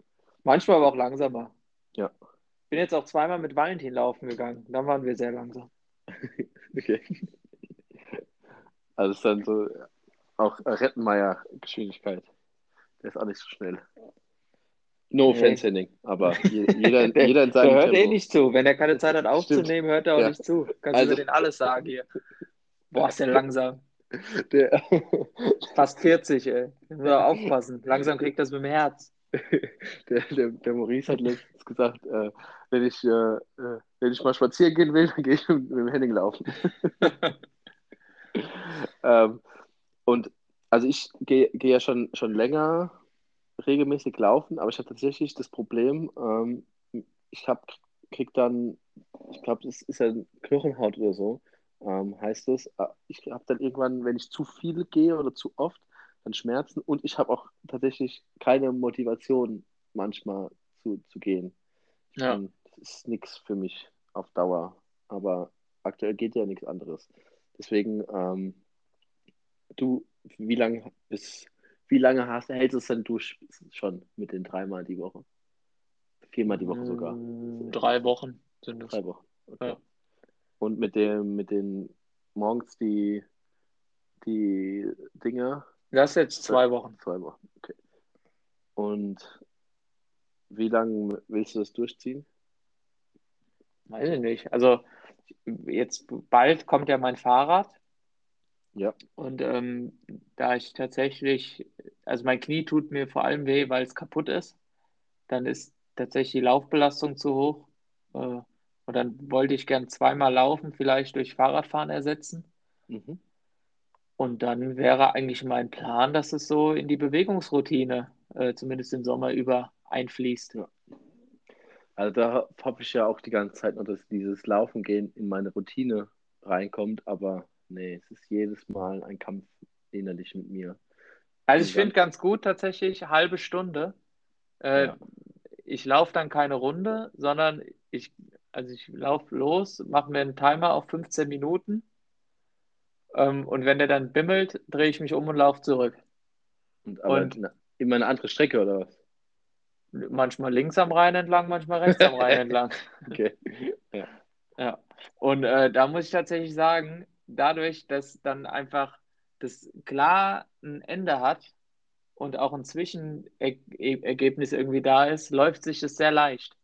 Manchmal aber auch langsamer. Ja. Bin jetzt auch zweimal mit Valentin laufen gegangen. Dann waren wir sehr langsam. okay. Also dann so auch Rettenmeier-Geschwindigkeit. Der ist auch nicht so schnell. No nee. offense, Henning, aber jeder, der, jeder in seinem Der hört Tempo. eh nicht zu. Wenn er keine Zeit hat aufzunehmen, hört er auch ja. nicht zu. Kannst also, du den alles sagen hier. Boah, ist der langsam. Der, Fast 40, ey. Muss aufpassen. Langsam kriegt das mit dem Herz. Der, der, der Maurice hat letztens gesagt, äh, wenn, ich, äh, äh wenn ich mal spazieren gehen will, dann gehe ich mit, mit dem Henning laufen. ähm, und also ich gehe geh ja schon, schon länger regelmäßig laufen, aber ich habe tatsächlich das Problem, ähm, ich hab, krieg dann, ich glaube, das ist ja Knochenhaut oder so, ähm, heißt es. Äh, ich habe dann irgendwann, wenn ich zu viel gehe oder zu oft, dann Schmerzen und ich habe auch tatsächlich keine Motivation manchmal zu, zu gehen. Ja. Bin, das ist nichts für mich auf Dauer, aber aktuell geht ja nichts anderes. Deswegen, ähm, du, wie lange bis wie lange hast, hältst du es denn du schon mit den dreimal die Woche? Viermal die Woche sogar. Mm, drei Wochen sind es. Drei Wochen. Okay. Ja. Und mit dem, mit den morgens die, die Dinge. Das ist jetzt zwei Wochen. Zwei Wochen, okay. Und wie lange willst du das durchziehen? Weiß ich nicht. Also jetzt bald kommt ja mein Fahrrad. Ja. Und ähm, da ich tatsächlich, also mein Knie tut mir vor allem weh, weil es kaputt ist, dann ist tatsächlich die Laufbelastung zu hoch. Äh, und dann wollte ich gern zweimal laufen, vielleicht durch Fahrradfahren ersetzen. Mhm. Und dann wäre eigentlich mein Plan, dass es so in die Bewegungsroutine äh, zumindest im Sommer über, einfließt. Ja. Also da hoffe ich ja auch die ganze Zeit noch, dass dieses Laufen gehen in meine Routine reinkommt, aber nee, es ist jedes Mal ein Kampf innerlich mit mir. Also ich finde ganz gut tatsächlich, halbe Stunde. Äh, ja. Ich laufe dann keine Runde, sondern ich, also ich laufe los, mache mir einen Timer auf 15 Minuten ähm, und wenn der dann bimmelt, drehe ich mich um und laufe zurück. Und, und, immer eine andere Strecke oder was? Manchmal links am Rhein entlang, manchmal rechts am Rhein entlang. Okay. Ja. ja. Und äh, da muss ich tatsächlich sagen, dadurch, dass dann einfach das klar ein Ende hat und auch ein Zwischenergebnis irgendwie da ist, läuft sich das sehr leicht.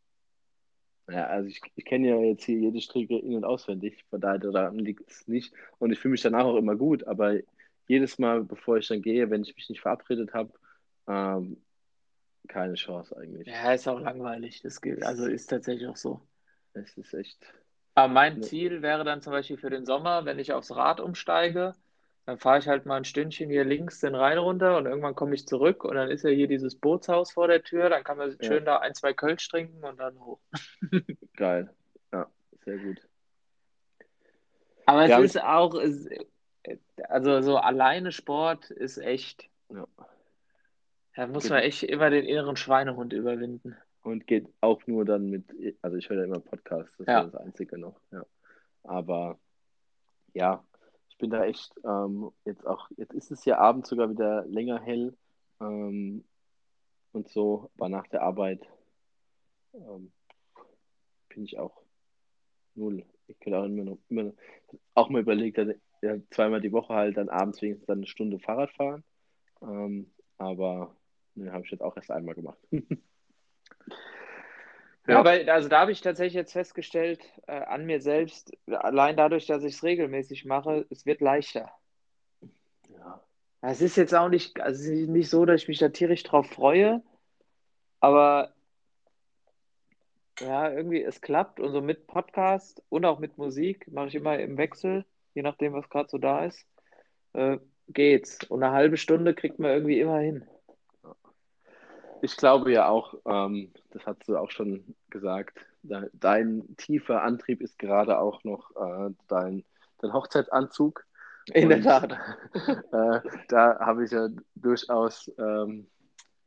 Ja, also ich, ich kenne ja jetzt hier jede Strecke in- und auswendig, von daher daran liegt es nicht. Und ich fühle mich danach auch immer gut, aber jedes Mal, bevor ich dann gehe, wenn ich mich nicht verabredet habe, ähm, keine Chance eigentlich. Ja, ist auch langweilig. Das geht, also ist tatsächlich auch so. Es ist echt. Aber mein Ziel wäre dann zum Beispiel für den Sommer, wenn ich aufs Rad umsteige, dann fahre ich halt mal ein Stündchen hier links den Rhein runter und irgendwann komme ich zurück und dann ist ja hier dieses Bootshaus vor der Tür. Dann kann man ja. schön da ein, zwei Kölsch trinken und dann hoch. Geil. Ja, sehr gut. Aber es ist auch, also so alleine Sport ist echt. Ja. Da muss man echt immer den inneren Schweinehund überwinden. Und geht auch nur dann mit, also ich höre ja immer Podcasts, das ja. ist das Einzige noch. Ja. Aber ja, ich bin da echt ähm, jetzt auch, jetzt ist es ja abends sogar wieder länger hell ähm, und so, aber nach der Arbeit ähm, bin ich auch null. Ich könnte auch immer noch, immer, auch mal überlegt, dass ja, zweimal die Woche halt dann abends wenigstens dann eine Stunde Fahrrad fahren. Ähm, aber ne, habe ich jetzt auch erst einmal gemacht. Ja, aber also da habe ich tatsächlich jetzt festgestellt, äh, an mir selbst, allein dadurch, dass ich es regelmäßig mache, es wird leichter. Ja. Es ist jetzt auch nicht, also nicht so, dass ich mich da tierisch drauf freue, aber ja, irgendwie, es klappt und so mit Podcast und auch mit Musik mache ich immer im Wechsel je nachdem, was gerade so da ist, äh, geht's. Und eine halbe Stunde kriegt man irgendwie immer hin. Ich glaube ja auch, ähm, das hast du auch schon gesagt, dein tiefer Antrieb ist gerade auch noch äh, dein, dein Hochzeitsanzug. In der Tat. äh, da habe ich ja durchaus ähm,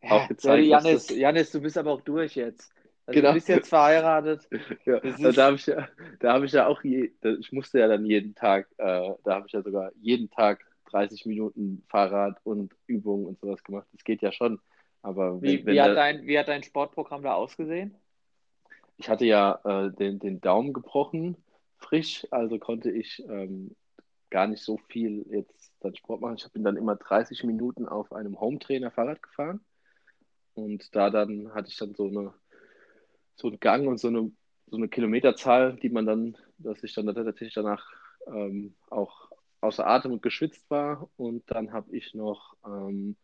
auch gezeigt. Ja, Janis, das... Janis, du bist aber auch durch jetzt. Also genau. Du bist jetzt verheiratet. ja, also da habe ich ja, da habe ich ja auch, je, ich musste ja dann jeden Tag, äh, da habe ich ja sogar jeden Tag 30 Minuten Fahrrad und Übungen und sowas gemacht. Das geht ja schon. Aber wie, wenn wie, hat dein, wie hat dein Sportprogramm da ausgesehen? Ich hatte ja äh, den, den Daumen gebrochen, frisch, also konnte ich ähm, gar nicht so viel jetzt dann Sport machen. Ich bin dann immer 30 Minuten auf einem Hometrainer Fahrrad gefahren. Und da dann hatte ich dann so eine so ein Gang und so eine, so eine Kilometerzahl, die man dann, dass ich dann tatsächlich danach ähm, auch außer Atem und geschwitzt war. Und dann habe ich noch ähm,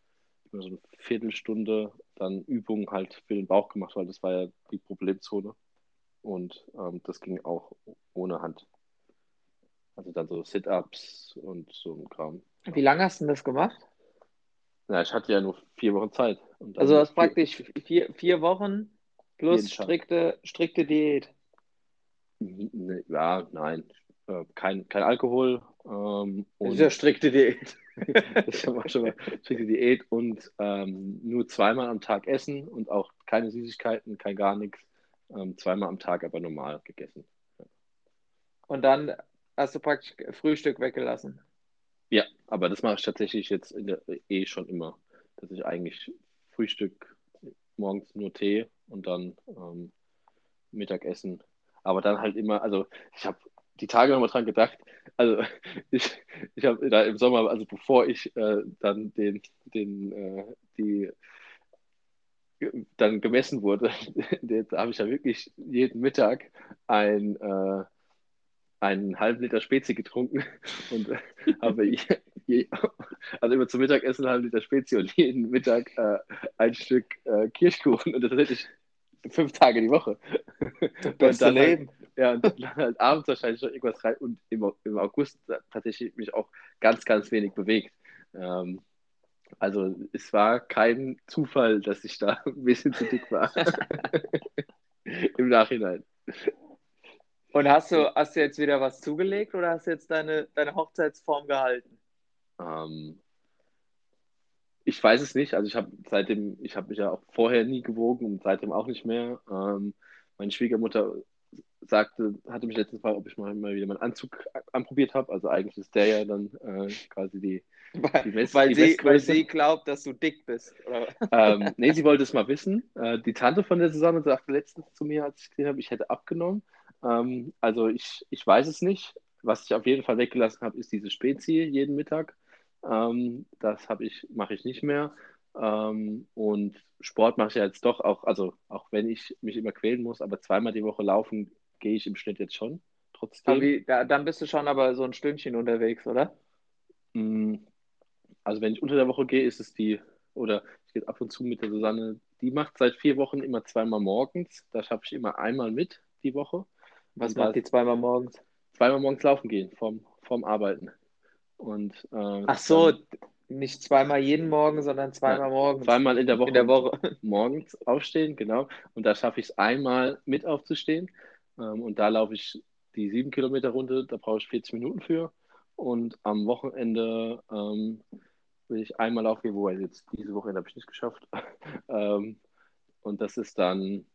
so eine Viertelstunde dann Übungen halt für den Bauch gemacht, weil das war ja die Problemzone. Und ähm, das ging auch ohne Hand. Also dann so Sit-Ups und so ein Kram. Wie lange hast du das gemacht? Ja, ich hatte ja nur vier Wochen Zeit. also das praktisch vier, vier Wochen Plus strikte, strikte Diät. Ja, nein. Äh, kein, kein Alkohol. Ähm, das ist ja strikte Diät. das war schon mal strikte Diät und ähm, nur zweimal am Tag essen und auch keine Süßigkeiten, kein gar nichts. Ähm, zweimal am Tag aber normal gegessen. Ja. Und dann hast du praktisch Frühstück weggelassen. Ja, aber das mache ich tatsächlich jetzt in der eh schon immer, dass ich eigentlich Frühstück morgens nur Tee und dann ähm, Mittagessen. Aber dann halt immer, also ich habe die Tage nochmal dran gedacht, also ich, ich habe da im Sommer, also bevor ich äh, dann den, den, äh, die dann gemessen wurde, da habe ich ja wirklich jeden Mittag ein, äh, einen halben Liter Spezi getrunken und habe je, also immer zum Mittagessen einen halben Liter Spezi und jeden Mittag äh, ein Stück äh, Kirschkuchen. Und das hätte ich fünf Tage die Woche. Beste dann, Leben. Ja, und dann halt abends wahrscheinlich noch irgendwas rein und im, im August tatsächlich mich auch ganz, ganz wenig bewegt. Ähm, Also es war kein Zufall, dass ich da ein bisschen zu dick war. Im Nachhinein. Und hast du, hast du jetzt wieder was zugelegt oder hast du jetzt deine, deine Hochzeitsform gehalten? Ähm, ich weiß es nicht. Also ich habe seitdem, ich habe mich ja auch vorher nie gewogen und seitdem auch nicht mehr. Ähm, meine Schwiegermutter sagte, hatte mich letztens gefragt, ob ich mal, mal wieder meinen Anzug anprobiert habe. Also eigentlich ist der ja dann äh, quasi die, weil, die West, weil, die sie, weil sie glaubt, dass du dick bist. ähm, nee, sie wollte es mal wissen. Äh, die Tante von der Susanne sagte letztens zu mir, als ich gesehen habe, ich hätte abgenommen. Ähm, also ich, ich weiß es nicht. Was ich auf jeden Fall weggelassen habe, ist diese Spezie jeden Mittag. Ähm, das ich, mache ich nicht mehr. Ähm, und Sport mache ich ja jetzt doch auch, also auch wenn ich mich immer quälen muss, aber zweimal die Woche laufen gehe ich im Schnitt jetzt schon. Trotzdem. Wie, da, dann bist du schon aber so ein Stündchen unterwegs, oder? Mm, also wenn ich unter der Woche gehe, ist es die, oder ich gehe ab und zu mit der Susanne, die macht seit vier Wochen immer zweimal morgens. Da schaffe ich immer einmal mit die Woche. Was macht die zweimal morgens? Zweimal morgens laufen gehen, vorm, vorm Arbeiten. Und, äh, Ach so, dann, nicht zweimal jeden Morgen, sondern zweimal morgens. Zweimal in der Woche, in der Woche. morgens aufstehen, genau. Und da schaffe ich es einmal mit aufzustehen. Ähm, und da laufe ich die sieben Kilometer Runde, da brauche ich 40 Minuten für. Und am Wochenende ähm, will ich einmal aufgehen, wobei jetzt diese Wochenende habe ich nicht geschafft. ähm, und das ist dann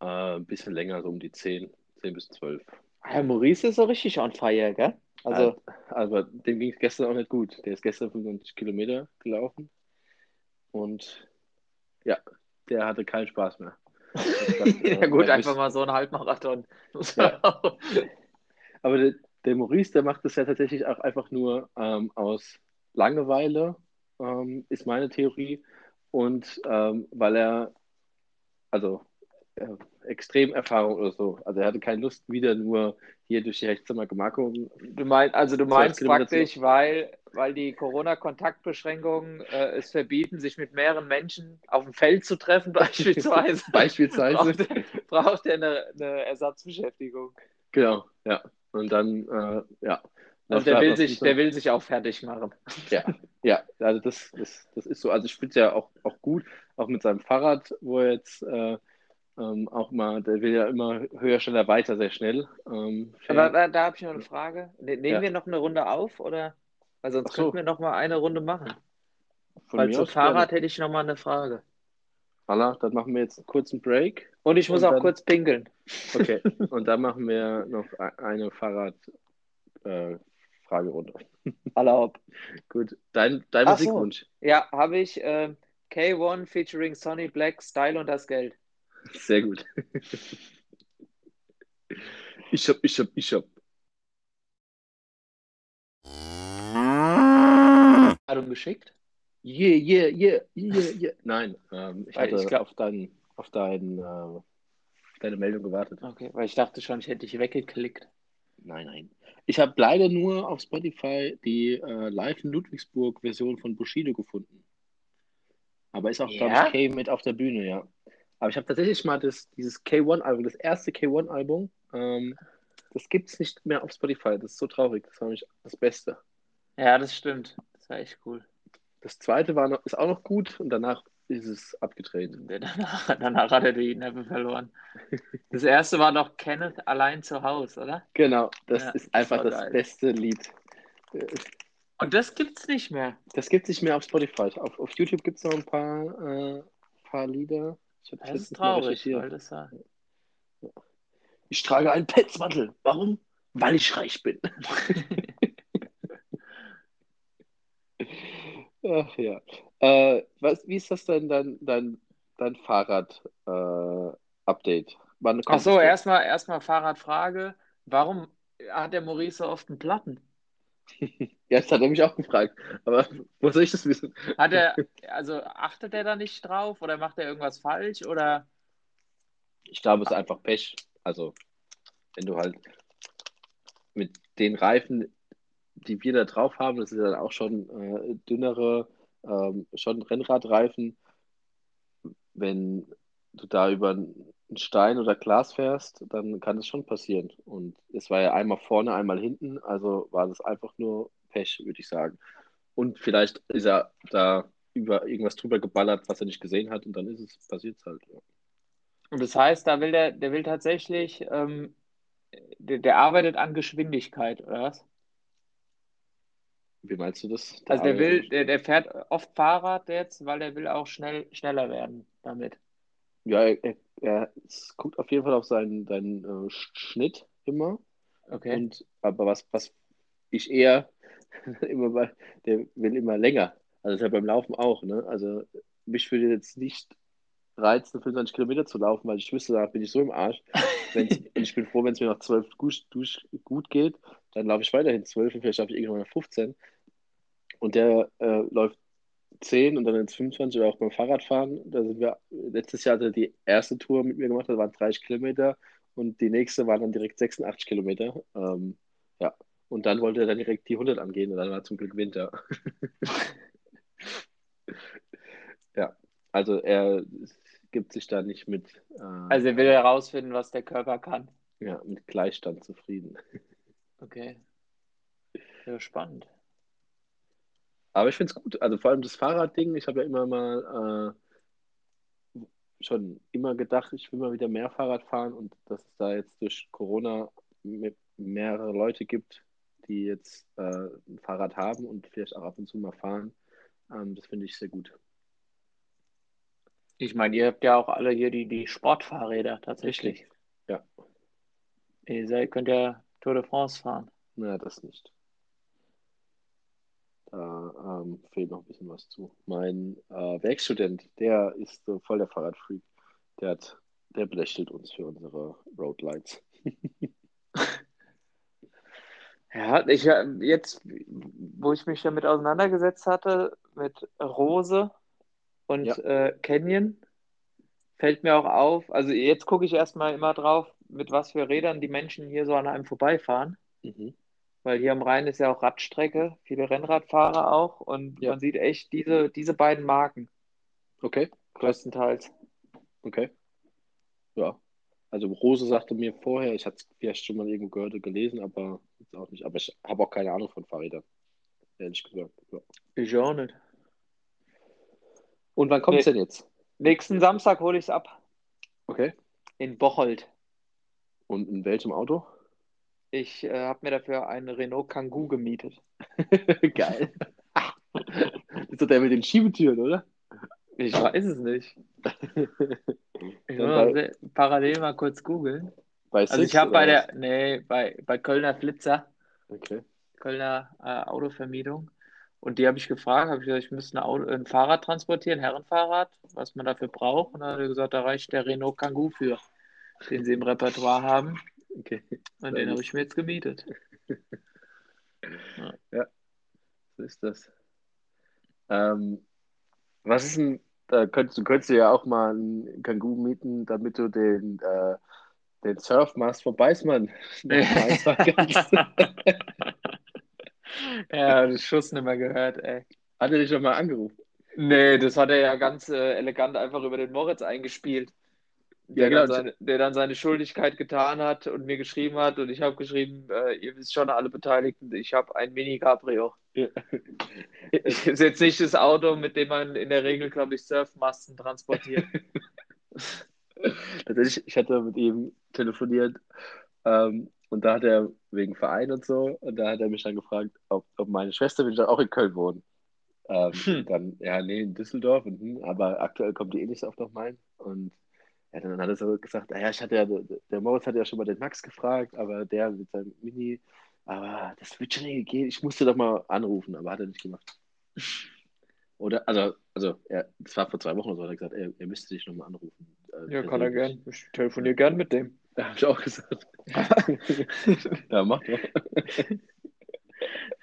äh, ein bisschen länger, so um die 10, 10 bis 12. Herr Maurice ist so richtig on fire, gell? Also, aber dem ging es gestern auch nicht gut. Der ist gestern 95 Kilometer gelaufen und ja, der hatte keinen Spaß mehr. ja gut, einfach mal so ein Halbmarathon. Ja. aber der, der, Maurice, der macht das ja tatsächlich auch einfach nur ähm, aus Langeweile, ähm, ist meine Theorie. Und ähm, weil er, also äh, Extremerfahrung oder so. Also er hatte keine Lust, wieder nur hier durch die Rechtszimmergemarkung. Du meinst, also du meinst praktisch, weil, weil die Corona-Kontaktbeschränkungen äh, es verbieten, sich mit mehreren Menschen auf dem Feld zu treffen, beispielsweise. beispielsweise. Braucht, braucht er eine, eine, Ersatzbeschäftigung. Genau, ja. Und dann, äh, ja. Also der will, sich, der will sich auch fertig machen. Ja, ja, also das, das, das ist so. Also ich finde es ja auch, auch gut, auch mit seinem Fahrrad, wo er jetzt äh, ähm, auch mal, der will ja immer höher, schneller, weiter, sehr schnell. Ähm, Aber da, da habe ich noch eine Frage. Ne, nehmen ja. wir noch eine Runde auf oder? Weil sonst so. könnten wir noch mal eine Runde machen. Von Weil zum Fahrrad gerne. hätte ich noch mal eine Frage. Voilà, dann machen wir jetzt einen kurzen Break. Und ich muss und auch dann, kurz pinkeln. Okay, und dann machen wir noch e-, eine Fahrrad-Fragerunde. Äh, Erlaubt. Gut, dein, dein Musikwunsch. So. Ja, habe ich äh, K1 featuring Sonny Black, Style und das Geld. Sehr gut. Ich hab, ich hab, ich hab. Ladung geschickt? Yeah, yeah, yeah, yeah, yeah. Nein, ähm, ich hatte ich glaub, auf, dein, auf, dein, äh, auf deine Meldung gewartet. Okay, weil ich dachte schon, ich hätte dich weggeklickt. Nein, nein. Ich habe leider nur auf Spotify die äh, Live in Ludwigsburg Version von Bushido gefunden. Aber ist auch, ja? glaube ich, K mit auf der Bühne, ja. Aber ich habe tatsächlich mal das, dieses K1-Album, das erste K1-Album, ähm, das gibt es nicht mehr auf Spotify. Das ist so traurig. Das war nämlich das Beste. Ja, das stimmt. Das war echt cool. Das zweite war noch, ist auch noch gut und danach ist es abgedreht. Danach, danach hat er die Neppe verloren. Das erste war noch Kenneth allein zu Hause, oder? Genau, das ja, ist einfach das, das beste Lied. Und das gibt's nicht mehr. Das gibt es nicht mehr auf Spotify. Auf, auf YouTube gibt es noch ein paar, äh, paar Lieder. Ich das ist traurig, weil das ja... Ich trage einen Petzmantel. Warum? Weil ich reich bin. Ach ja. Äh, was, wie ist das denn dein, dein, dein Fahrrad-Update? Äh, Ach so, erstmal erstmal Fahrradfrage. Warum hat der Maurice so oft einen Platten? Ja, das hat er mich auch gefragt. Aber wo soll ich das wissen? Hat er, also achtet er da nicht drauf oder macht er irgendwas falsch oder? Ich glaube, es ist einfach Pech. Also, wenn du halt mit den Reifen, die wir da drauf haben, das ist dann auch schon äh, dünnere, ähm, schon Rennradreifen, wenn du da über einen Stein oder Glas fährst, dann kann das schon passieren. Und es war ja einmal vorne, einmal hinten, also war das einfach nur Pech, würde ich sagen. Und vielleicht ist er da über irgendwas drüber geballert, was er nicht gesehen hat, und dann ist es passiert halt. Ja. Und das heißt, da will der, der will tatsächlich, ähm, der, der arbeitet an Geschwindigkeit, oder was? Wie meinst du das? Also der will, der, der fährt oft Fahrrad jetzt, weil er will auch schnell, schneller werden damit. Ja, er, er, guckt auf jeden Fall auf seinen, seinen äh, Schnitt immer. Okay. Und, aber was, was ich eher immer bei, der will immer länger. Also das ist ja beim Laufen auch, ne? Also mich würde jetzt nicht reizen, 25 Kilometer zu laufen, weil ich wüsste, da bin ich so im Arsch. und ich bin froh, wenn es mir nach 12 gut, gut geht, dann laufe ich weiterhin 12 und vielleicht schaffe ich irgendwann nach 15. Und der äh, läuft 10 und dann ins 25 oder auch beim Fahrradfahren. Da sind wir letztes Jahr hatte die erste Tour mit mir gemacht, das waren 30 Kilometer und die nächste war dann direkt 86 Kilometer. Ähm, ja, und dann wollte er dann direkt die 100 angehen und dann war zum Glück Winter. ja, also er gibt sich da nicht mit. Äh, also er will herausfinden, was der Körper kann. Ja, mit Gleichstand zufrieden. Okay. Ja, spannend. Aber ich finde es gut. Also vor allem das Fahrradding, ich habe ja immer mal äh, schon immer gedacht, ich will mal wieder mehr Fahrrad fahren und dass es da jetzt durch Corona mehrere Leute gibt, die jetzt äh, ein Fahrrad haben und vielleicht auch ab und zu mal fahren. Ähm, das finde ich sehr gut. Ich meine, ihr habt ja auch alle hier die, die Sportfahrräder tatsächlich. Ja. Ihr seid, könnt ja Tour de France fahren. Na, das nicht. Da ähm, fehlt noch ein bisschen was zu. Mein äh, Werkstudent, der ist so voll der Fahrradfreak. Der hat, der belächelt uns für unsere Roadlights. ja, ich jetzt, wo ich mich damit auseinandergesetzt hatte, mit Rose und ja. äh, Canyon, fällt mir auch auf, also jetzt gucke ich erstmal immer drauf, mit was für Rädern die Menschen hier so an einem vorbeifahren. Mhm weil hier am Rhein ist ja auch Radstrecke, viele Rennradfahrer auch und ja. man sieht echt diese, diese beiden Marken. Okay. Größtenteils. Okay. Ja. Also Rose sagte mir vorher, ich hatte es vielleicht schon mal irgendwo gehört und gelesen, aber jetzt auch nicht. Aber ich habe auch keine Ahnung von Fahrrädern. Ehrlich gesagt. Ja. Ich auch nicht. Und wann kommt es nee. denn jetzt? Nächsten Samstag hole ich es ab. Okay. In Bocholt. Und in welchem Auto? Ich äh, habe mir dafür einen Renault Kangoo gemietet. Geil. ist doch der mit den Schiebetüren, oder? Ich weiß es nicht. Ich muss mal parallel mal kurz googeln. also ich habe bei der, nee, bei, bei Kölner Flitzer, okay. Kölner äh, Autovermietung, und die habe ich gefragt, habe ich gesagt, ich müsste ein, Auto, ein Fahrrad transportieren, Herrenfahrrad, was man dafür braucht. Und dann hat er gesagt, da reicht der Renault Kangoo für, den sie im Repertoire haben. Okay. Und den habe ich mir jetzt gemietet. ja. ja, so ist das. Ähm, was ist denn, da könntest, du könntest ja auch mal einen Kangoo mieten, damit du den, äh, den Surfmast von Beißmann Ja, das Schuss nicht mehr gehört, ey. Hat er dich schon mal angerufen? Nee, das hat er ja ganz äh, elegant einfach über den Moritz eingespielt der, ja, genau. dann seine, der dann seine Schuldigkeit getan hat und mir geschrieben hat und ich habe geschrieben, äh, ihr wisst schon alle Beteiligten, ich habe ein Mini-Cabrio. Ja. ist jetzt nicht das Auto, mit dem man in der Regel, glaube ich, Surfmasten transportiert. Tatsächlich, ich hatte mit ihm telefoniert ähm, und da hat er wegen Verein und so, und da hat er mich dann gefragt, ob, ob meine Schwester will dann auch in Köln wohnen. Ähm, hm. Dann, ja, nee, in Düsseldorf, und, hm, aber aktuell kommt die eh nicht so oft auf Main. Und ja, dann hat er so gesagt, naja, ich hatte ja, der Moritz hat ja schon mal den Max gefragt, aber der mit seinem Mini, aber das wird schon irgendwie gehen. Ich musste doch mal anrufen, aber hat er nicht gemacht. Oder, also, also, er, das war vor zwei Wochen oder so, hat er gesagt, er, er müsste dich nochmal anrufen. Äh, ja, kann er gern. Ich telefoniere gern mit dem. Ja, habe ich auch gesagt. ja, mach doch.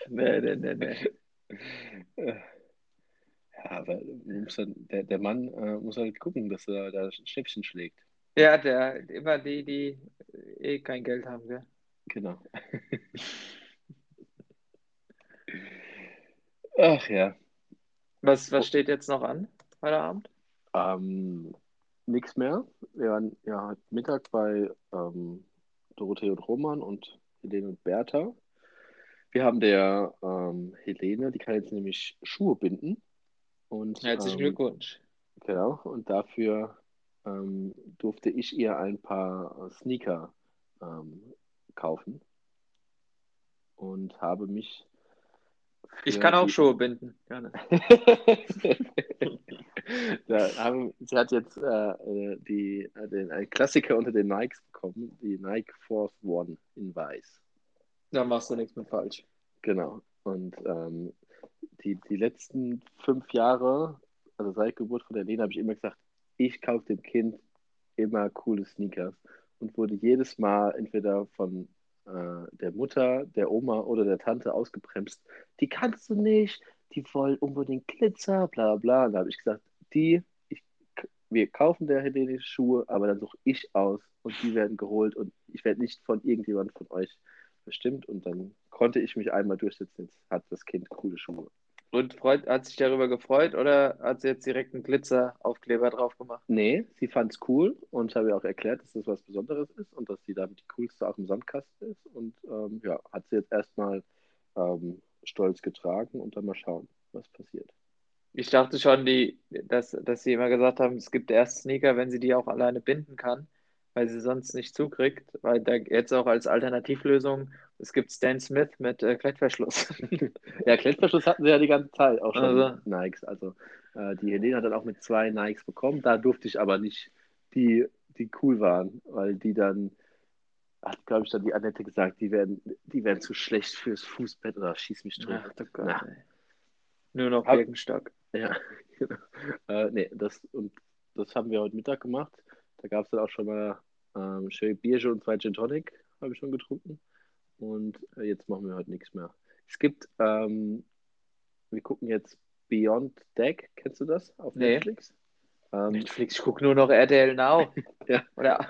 nee, nee, nee, nee. Ja, aber dann, der, der Mann äh, muss halt gucken, dass er da Schnäppchen schlägt. Ja, der immer die, die eh kein Geld haben, gell? Genau. Ach ja. Was, was steht jetzt noch an heute Abend? Ähm, nichts mehr. Wir waren ja heute Mittag bei ähm, Dorothee und Roman und Helene und Bertha. Wir haben der ähm, Helene, die kann jetzt nämlich Schuhe binden. Und, Herzlichen ähm, Glückwunsch. Genau, und dafür ähm, durfte ich ihr ein paar Sneaker ähm, kaufen und habe mich. Ich kann auch die- Schuhe binden. Gerne. da haben, sie hat jetzt äh, äh, die, äh, den, einen Klassiker unter den Nikes bekommen, die Nike Force One in weiß. Da machst du nichts mit falsch. Genau. Und ähm, die, die letzten fünf Jahre, also seit Geburt von der Lena, habe ich immer gesagt, ich kaufe dem Kind immer coole Sneakers und wurde jedes Mal entweder von äh, der Mutter, der Oma oder der Tante ausgebremst. Die kannst du nicht, die wollen unbedingt Glitzer, bla bla. Und da habe ich gesagt, die, ich, wir kaufen der Helene Schuhe, aber dann suche ich aus und die werden geholt und ich werde nicht von irgendjemand von euch bestimmt und dann konnte ich mich einmal durchsetzen. Jetzt hat das Kind coole Schuhe. Und freut, hat sich darüber gefreut oder hat sie jetzt direkt einen Glitzeraufkleber drauf gemacht? Nee, sie fand es cool und habe ihr auch erklärt, dass das was Besonderes ist und dass sie damit die coolste auch im Sandkasten ist. Und ähm, ja, hat sie jetzt erstmal ähm, stolz getragen und dann mal schauen, was passiert. Ich dachte schon, die, dass, dass sie immer gesagt haben, es gibt erst Sneaker, wenn sie die auch alleine binden kann, weil sie sonst nicht zukriegt. Weil da jetzt auch als Alternativlösung, es gibt Stan Smith mit äh, Klettverschluss. Ja, Klettverschluss hatten sie ja die ganze Zeit, auch schon Also. Nikes. Also äh, die Helene hat dann auch mit zwei Nikes bekommen. Da durfte ich aber nicht die, die cool waren, weil die dann, hat glaube ich dann die Annette gesagt, die werden, die werden zu schlecht fürs Fußbett oder schieß mich tot. Ach Gott. Nur noch Birkenstock. Ja, genau. Äh, nee, das, und das haben wir heute Mittag gemacht. Da gab es dann auch schon mal ähm, schön Bierchen und zwei Gin Tonic, habe ich schon getrunken. Und äh, jetzt machen wir heute nichts mehr. Es gibt, ähm, wir gucken jetzt Beyond Deck, kennst du das auf Nee. Netflix? Ähm, Netflix, ich gucke nur noch RTL Now. Ja. Oder,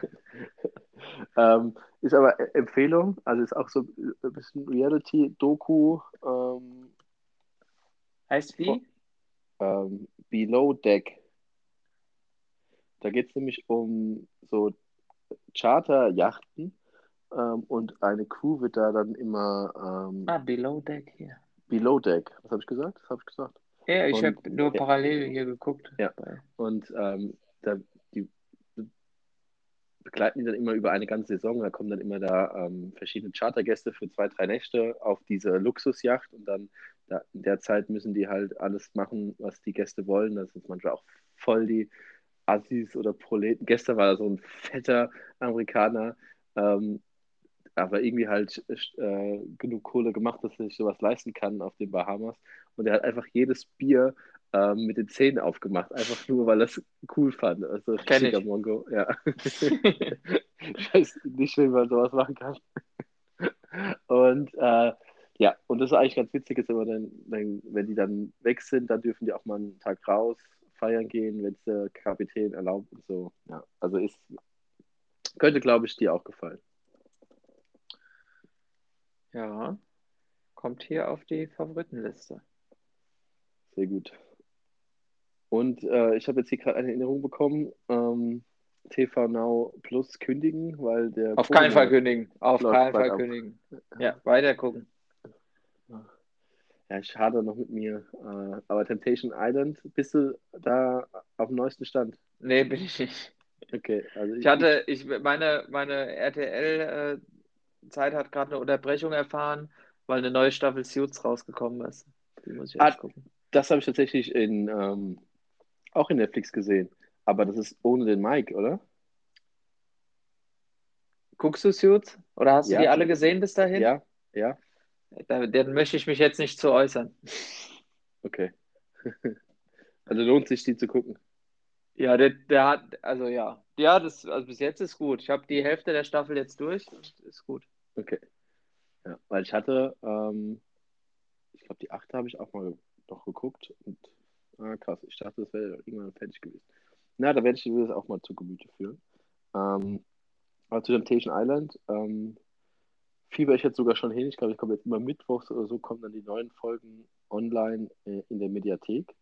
ähm, ist aber E- Empfehlung, also ist auch so ein bisschen Reality-Doku, ähm, heißt wie? ähm, Below Deck. Da geht es nämlich um so Charterjachten ähm, und eine Crew wird da dann immer ähm, Ah, Below Deck hier. Below Deck. Was habe ich gesagt? Das habe ich gesagt. Ja, ich habe nur ja. parallel hier geguckt. Ja. Und ähm, da, die begleiten die dann immer über eine ganze Saison. Da kommen dann immer da ähm, verschiedene Chartergäste für zwei, drei Nächte auf diese Luxusjacht und dann da, in der Zeit müssen die halt alles machen, was die Gäste wollen. Das ist manchmal auch voll die Assis oder Proleten. Gestern war da so ein fetter Amerikaner, ähm, aber irgendwie halt äh, genug Kohle gemacht, dass er sich sowas leisten kann auf den Bahamas. Und er hat einfach jedes Bier ähm, mit den Zähnen aufgemacht, einfach nur, weil er es cool fand. Also richtiger ich. Mongo, ja. ich weiß nicht, wie man sowas machen kann. Und äh, ja, und das ist eigentlich ganz witzig, ist immer dann, wenn die dann weg sind, dann dürfen die auch mal einen Tag raus feiern gehen, wenn es der Kapitän erlaubt und so. Ja, also ist, könnte, glaube ich, dir auch gefallen. Ja, kommt hier auf die Favoritenliste. Sehr gut. Und äh, ich habe jetzt hier gerade eine Erinnerung bekommen, ähm, TV Now Plus kündigen, weil der Auf keinen Fall kündigen. Auf keinen Fall kündigen. Ja, weiter gucken. Ja, ich hadere noch mit mir. Äh, aber Temptation Island, bist du da auf dem neuesten Stand? Nee, bin ich nicht. Okay, also Ich hatte, ich, meine, meine RTL-Zeit hat gerade eine Unterbrechung erfahren, weil eine neue Staffel Suits rausgekommen ist. Die muss ich Ah, gucken. das habe ich tatsächlich in, ähm, auch in Netflix gesehen. Aber das ist ohne den Mike, oder? Guckst du Suits? Oder hast Ja. du die alle gesehen bis dahin? Ja, ja, Da, dann möchte ich mich jetzt nicht zu äußern. okay. also lohnt sich, die zu gucken. Ja, der, der hat, also ja. Ja, das, also bis jetzt ist gut. Ich habe die Hälfte der Staffel jetzt durch und ist gut. Okay. Ja, weil ich hatte, ähm, ich glaube, die achte habe ich auch mal noch geguckt. Und, ah, krass, ich dachte, das wäre irgendwann fertig gewesen. Na, da werde ich das auch mal zu Gemüte führen. Ähm, aber zu Temptation Island, ähm, fieber ich jetzt sogar schon hin. Ich glaube, ich komme jetzt immer mittwochs oder so, kommen dann die neuen Folgen online äh, in der Mediathek.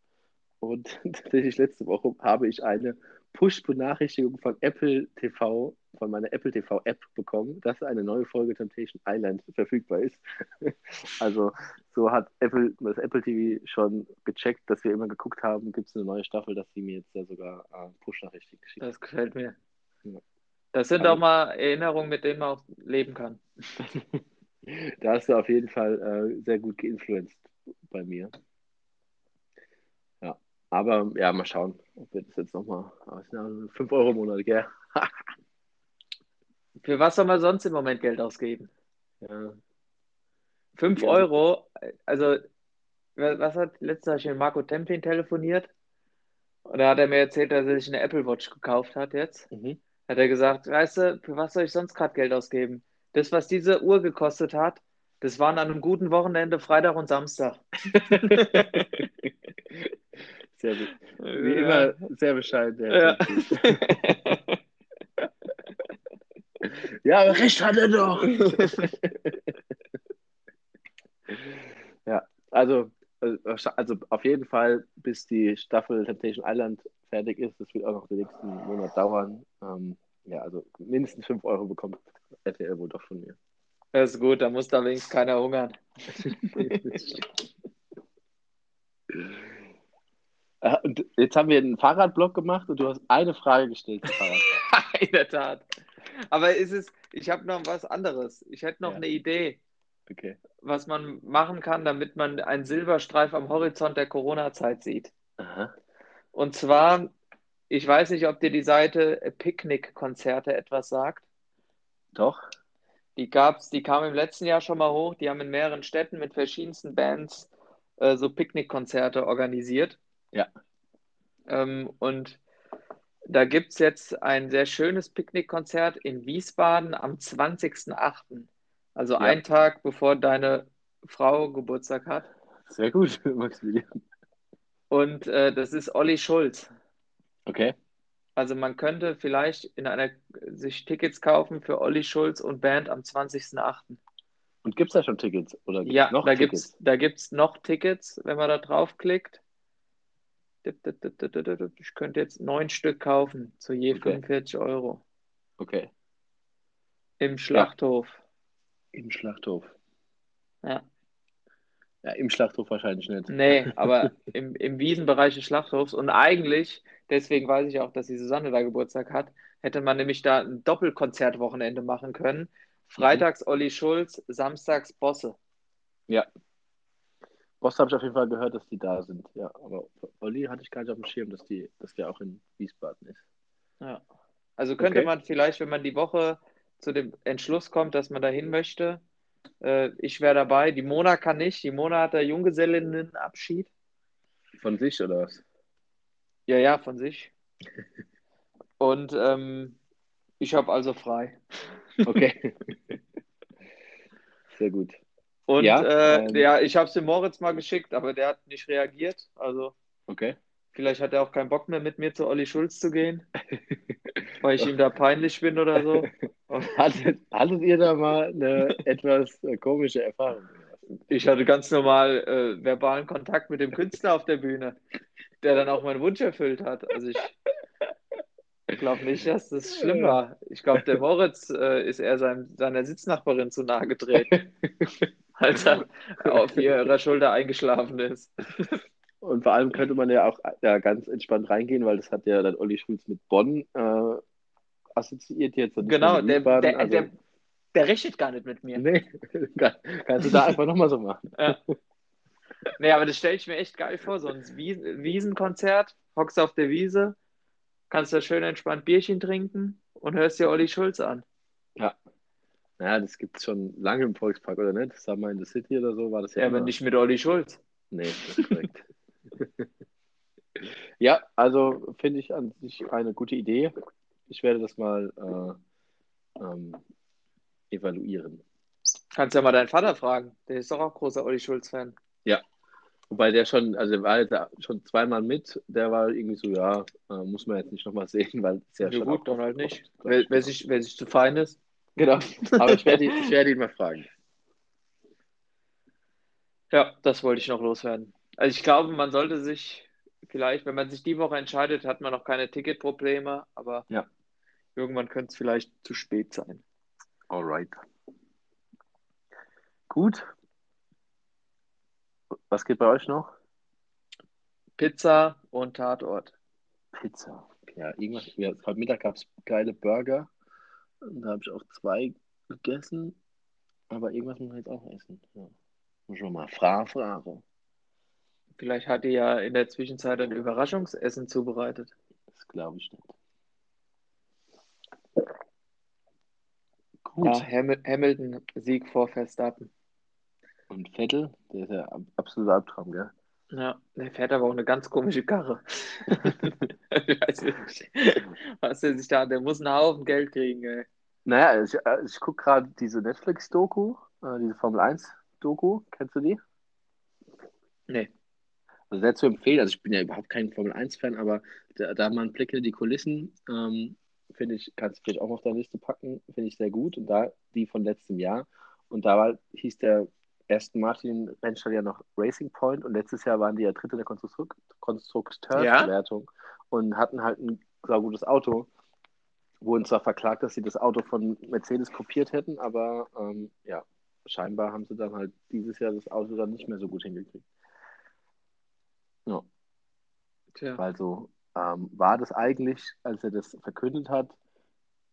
Und tatsächlich letzte Woche habe ich eine Push-Benachrichtigung von Apple TV von meiner Apple TV App bekommen, dass eine neue Folge Temptation Island verfügbar ist. also so hat Apple, das Apple TV schon gecheckt, dass wir immer geguckt haben, gibt es eine neue Staffel, dass sie mir jetzt ja sogar äh, Push-Nachrichten geschickt Das gefällt mir. Ja. Das sind also, auch mal Erinnerungen, mit denen man auch leben kann. da hast du auf jeden Fall äh, sehr gut geinfluenced bei mir. Aber ja, mal schauen, ob wir das jetzt nochmal. 5 Euro im Monat, gell? Für was soll man sonst im Moment Geld ausgeben? Ja. 5 ja. Euro, also was hat letztes Jahr mit Marco Templin telefoniert? Und da hat er mir erzählt, dass er sich eine Apple Watch gekauft hat jetzt. Mhm. Hat er gesagt, weißt du, für was soll ich sonst gerade Geld ausgeben? Das, was diese Uhr gekostet hat, das waren an einem guten Wochenende Freitag und Samstag. Sehr, wie immer sehr bescheiden. Ja. ja, aber recht hat er doch. ja, also, also auf jeden Fall, bis die Staffel Temptation Island fertig ist, das wird auch noch den nächsten Monat dauern. Ähm, ja, also mindestens 5 Euro bekommt RTL wohl doch von mir. Das ist gut, da muss da wenigstens keiner hungern. Äh, und jetzt haben wir einen Fahrradblock gemacht und du hast eine Frage gestellt In der Tat. Aber ist es, ich habe noch was anderes. Ich hätte noch ja. eine Idee, okay. was man machen kann, damit man einen Silberstreif am Horizont der Corona-Zeit sieht. Aha. Und zwar, ich weiß nicht, ob dir die Seite Picknick-Konzerte etwas sagt. Doch. Die gab's, die kam im letzten Jahr schon mal hoch. Die haben in mehreren Städten mit verschiedensten Bands äh, so Picknickkonzerte organisiert. Ja. Ähm, und da gibt es jetzt ein sehr schönes Picknickkonzert in Wiesbaden am 20.08. Also ja. einen Tag bevor deine Frau Geburtstag hat. Sehr gut, Maximilian. Und äh, das ist Olli Schulz. Okay. Also man könnte vielleicht in einer sich Tickets kaufen für Olli Schulz und Band am 20.08. Und gibt es da schon Tickets? Oder ja, noch da gibt es da gibt's noch Tickets, wenn man da draufklickt. Ich könnte jetzt neun Stück kaufen, zu je okay. 45 Euro. Okay. Im Schlachthof. Ja. Im Schlachthof. Ja. Ja, im Schlachthof wahrscheinlich nicht. Nee, aber im, im Wiesenbereich des Schlachthofs. Und eigentlich, deswegen weiß ich auch, dass die Susanne da Geburtstag hat, hätte man nämlich da ein Doppelkonzertwochenende machen können. Freitags Olli Schulz, samstags Bosse. Ja, Boss habe ich auf jeden Fall gehört, dass die da sind. Ja, aber Olli hatte ich gar nicht auf dem Schirm, dass, die, dass der auch in Wiesbaden ist. Ja. Also könnte okay. man vielleicht, wenn man die Woche zu dem Entschluss kommt, dass man da hin möchte, äh, ich wäre dabei. Die Mona kann nicht. Die Mona hat da Junggesellinnenabschied. Von sich oder was? Ja, ja, von sich. Und ähm, ich habe also frei. Okay. Sehr gut. Und ja, äh, ähm, ja ich habe es dem Moritz mal geschickt, aber der hat nicht reagiert. Also okay. Vielleicht hat er auch keinen Bock mehr, mit mir zu Olli Schulz zu gehen, weil ich ihm da peinlich bin oder so. hattet, hattet ihr da mal eine etwas äh, komische Erfahrung? Ich hatte ganz normal äh, verbalen Kontakt mit dem Künstler auf der Bühne, der dann auch meinen Wunsch erfüllt hat. Also ich glaube nicht, dass das schlimm war. Ich glaube, der Moritz äh, ist eher sein, seiner Sitznachbarin zu nahe getreten als er auf ihrer Schulter eingeschlafen ist. Und vor allem könnte man ja auch ja, ganz entspannt reingehen, weil das hat ja dann Olli Schulz mit Bonn äh, assoziiert jetzt. Genau, der, der, also, der, der, rechnet gar nicht mit mir. Nee, kannst du da einfach nochmal so machen. Ja. Nee, aber das stelle ich mir echt geil vor, so ein Wiesenkonzert, hockst auf der Wiese, kannst da schön entspannt Bierchen trinken und hörst dir Olli Schulz an. Ja, naja, das gibt es schon lange im Volkspark, oder nicht? Summer in the City oder so war das ja. Ja, aber nicht mit Olli Schulz. Nee, das ist korrekt. ja, also finde ich an sich eine gute Idee. Ich werde das mal äh, ähm, evaluieren. Kannst ja mal deinen Vater fragen. Der ist doch auch großer Olli Schulz-Fan. Ja. Wobei der schon, also der war jetzt schon zweimal mit, der war irgendwie so, ja, äh, muss man jetzt nicht nochmal sehen, weil es ja, ja schon. gut, dann halt nicht. Wer, wer, sich, wer sich zu fein ist. Genau. Aber ich werde, ich werde ihn mal fragen. Ja, das wollte ich noch loswerden. Also ich glaube, man sollte sich vielleicht, wenn man sich die Woche entscheidet, hat man noch keine Ticketprobleme, aber ja. irgendwann könnte es vielleicht zu spät sein. Alright. Gut. Was geht bei euch noch? Pizza und Tatort. Pizza. Ja, irgendwas. Ja, heute Mittag gab es geile Burger. Und da habe ich auch zwei gegessen. Aber irgendwas muss man jetzt auch essen. Ja. Muss schon mal fra fragen. Vielleicht hat die ja in der Zwischenzeit ein Überraschungsessen zubereitet. Das glaube ich nicht. Gut. Ja, Hamilton Sieg vor Verstappen. Und Vettel, der ist ja absoluter Albtraum, gell? Ja, der fährt aber auch eine ganz komische Karre. ich weiß nicht, was der sich da, der muss einen Haufen Geld kriegen, ey. Naja, ich, äh, ich gucke gerade diese Netflix-Doku, äh, diese Formel 1-Doku. Kennst du die? Nee. Sehr zu empfehlen. Also ich bin ja überhaupt kein Formel 1-Fan, aber da, da man Blick in die Kulissen, ähm, finde ich, kannst du vielleicht auch auf deine Liste packen, finde ich sehr gut. Und da die von letztem Jahr. Und da war, hieß der Aston Martin Rennstall ja noch Racing Point und letztes Jahr waren die ja Dritte der Konstrukt Konstrukteursbewertung ja? und hatten halt ein sehr gutes Auto. Wurden zwar verklagt, dass sie das Auto von Mercedes kopiert hätten, aber ähm, ja, scheinbar haben sie dann halt dieses Jahr das Auto dann nicht mehr so gut hingekriegt. Ja. Tja. Also ähm, war das eigentlich, als er das verkündet hat,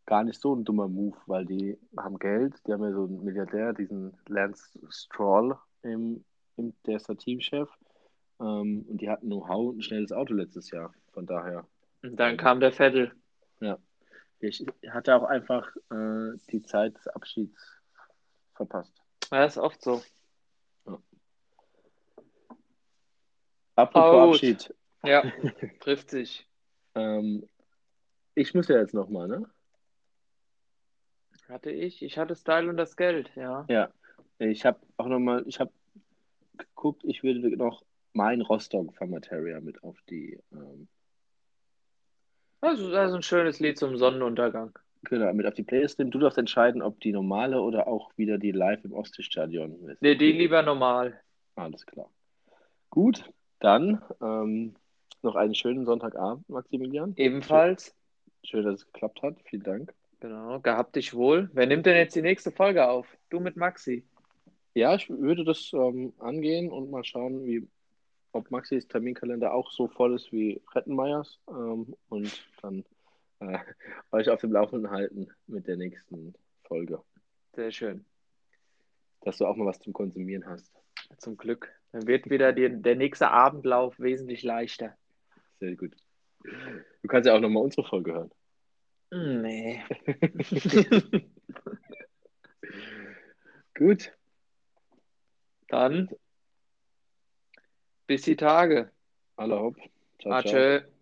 gar nicht so ein dummer Move, weil die haben Geld, die haben ja so einen Milliardär, diesen Lance Stroll, im, im, der ist der Teamchef. Ähm, und die hatten Know-how und ein schnelles Auto letztes Jahr. Von daher. Und dann kam der Vettel. Ja. Ich hatte auch einfach äh, die Zeit des Abschieds verpasst. Ja, ist oft so. Apropos Abschied. Ja, trifft sich. ähm, ich muss ja jetzt nochmal, ne? Hatte ich. Ich hatte Style und das Geld, ja. Ja. Ich habe auch nochmal, ich habe geguckt, ich würde noch mein Rostock Farmateria mit auf die. Ähm, also, das ist ein schönes Lied zum Sonnenuntergang. Genau, mit auf die Playlist nehmen. Du darfst entscheiden, ob die normale oder auch wieder die live im Ostseestadion ist. Nee, die lieber normal. Alles klar. Gut, dann ähm, noch einen schönen Sonntagabend, Maximilian. Ebenfalls. Schön, dass es geklappt hat. Vielen Dank. Genau, gehabt dich wohl. Wer nimmt denn jetzt die nächste Folge auf? Du mit Maxi. Ja, ich würde das ähm, angehen und mal schauen, wie, ob Maxis Terminkalender auch so voll ist wie Rettenmeyers ähm, und dann äh, euch auf dem Laufenden halten mit der nächsten Folge. Sehr schön. Dass du auch mal was zum Konsumieren hast. Zum Glück. Dann wird wieder die, der nächste Abendlauf wesentlich leichter. Sehr gut. Du kannst ja auch nochmal unsere Folge hören. Nee. Gut. Dann bis die Tage. Alle hopp. Ciao, ciao.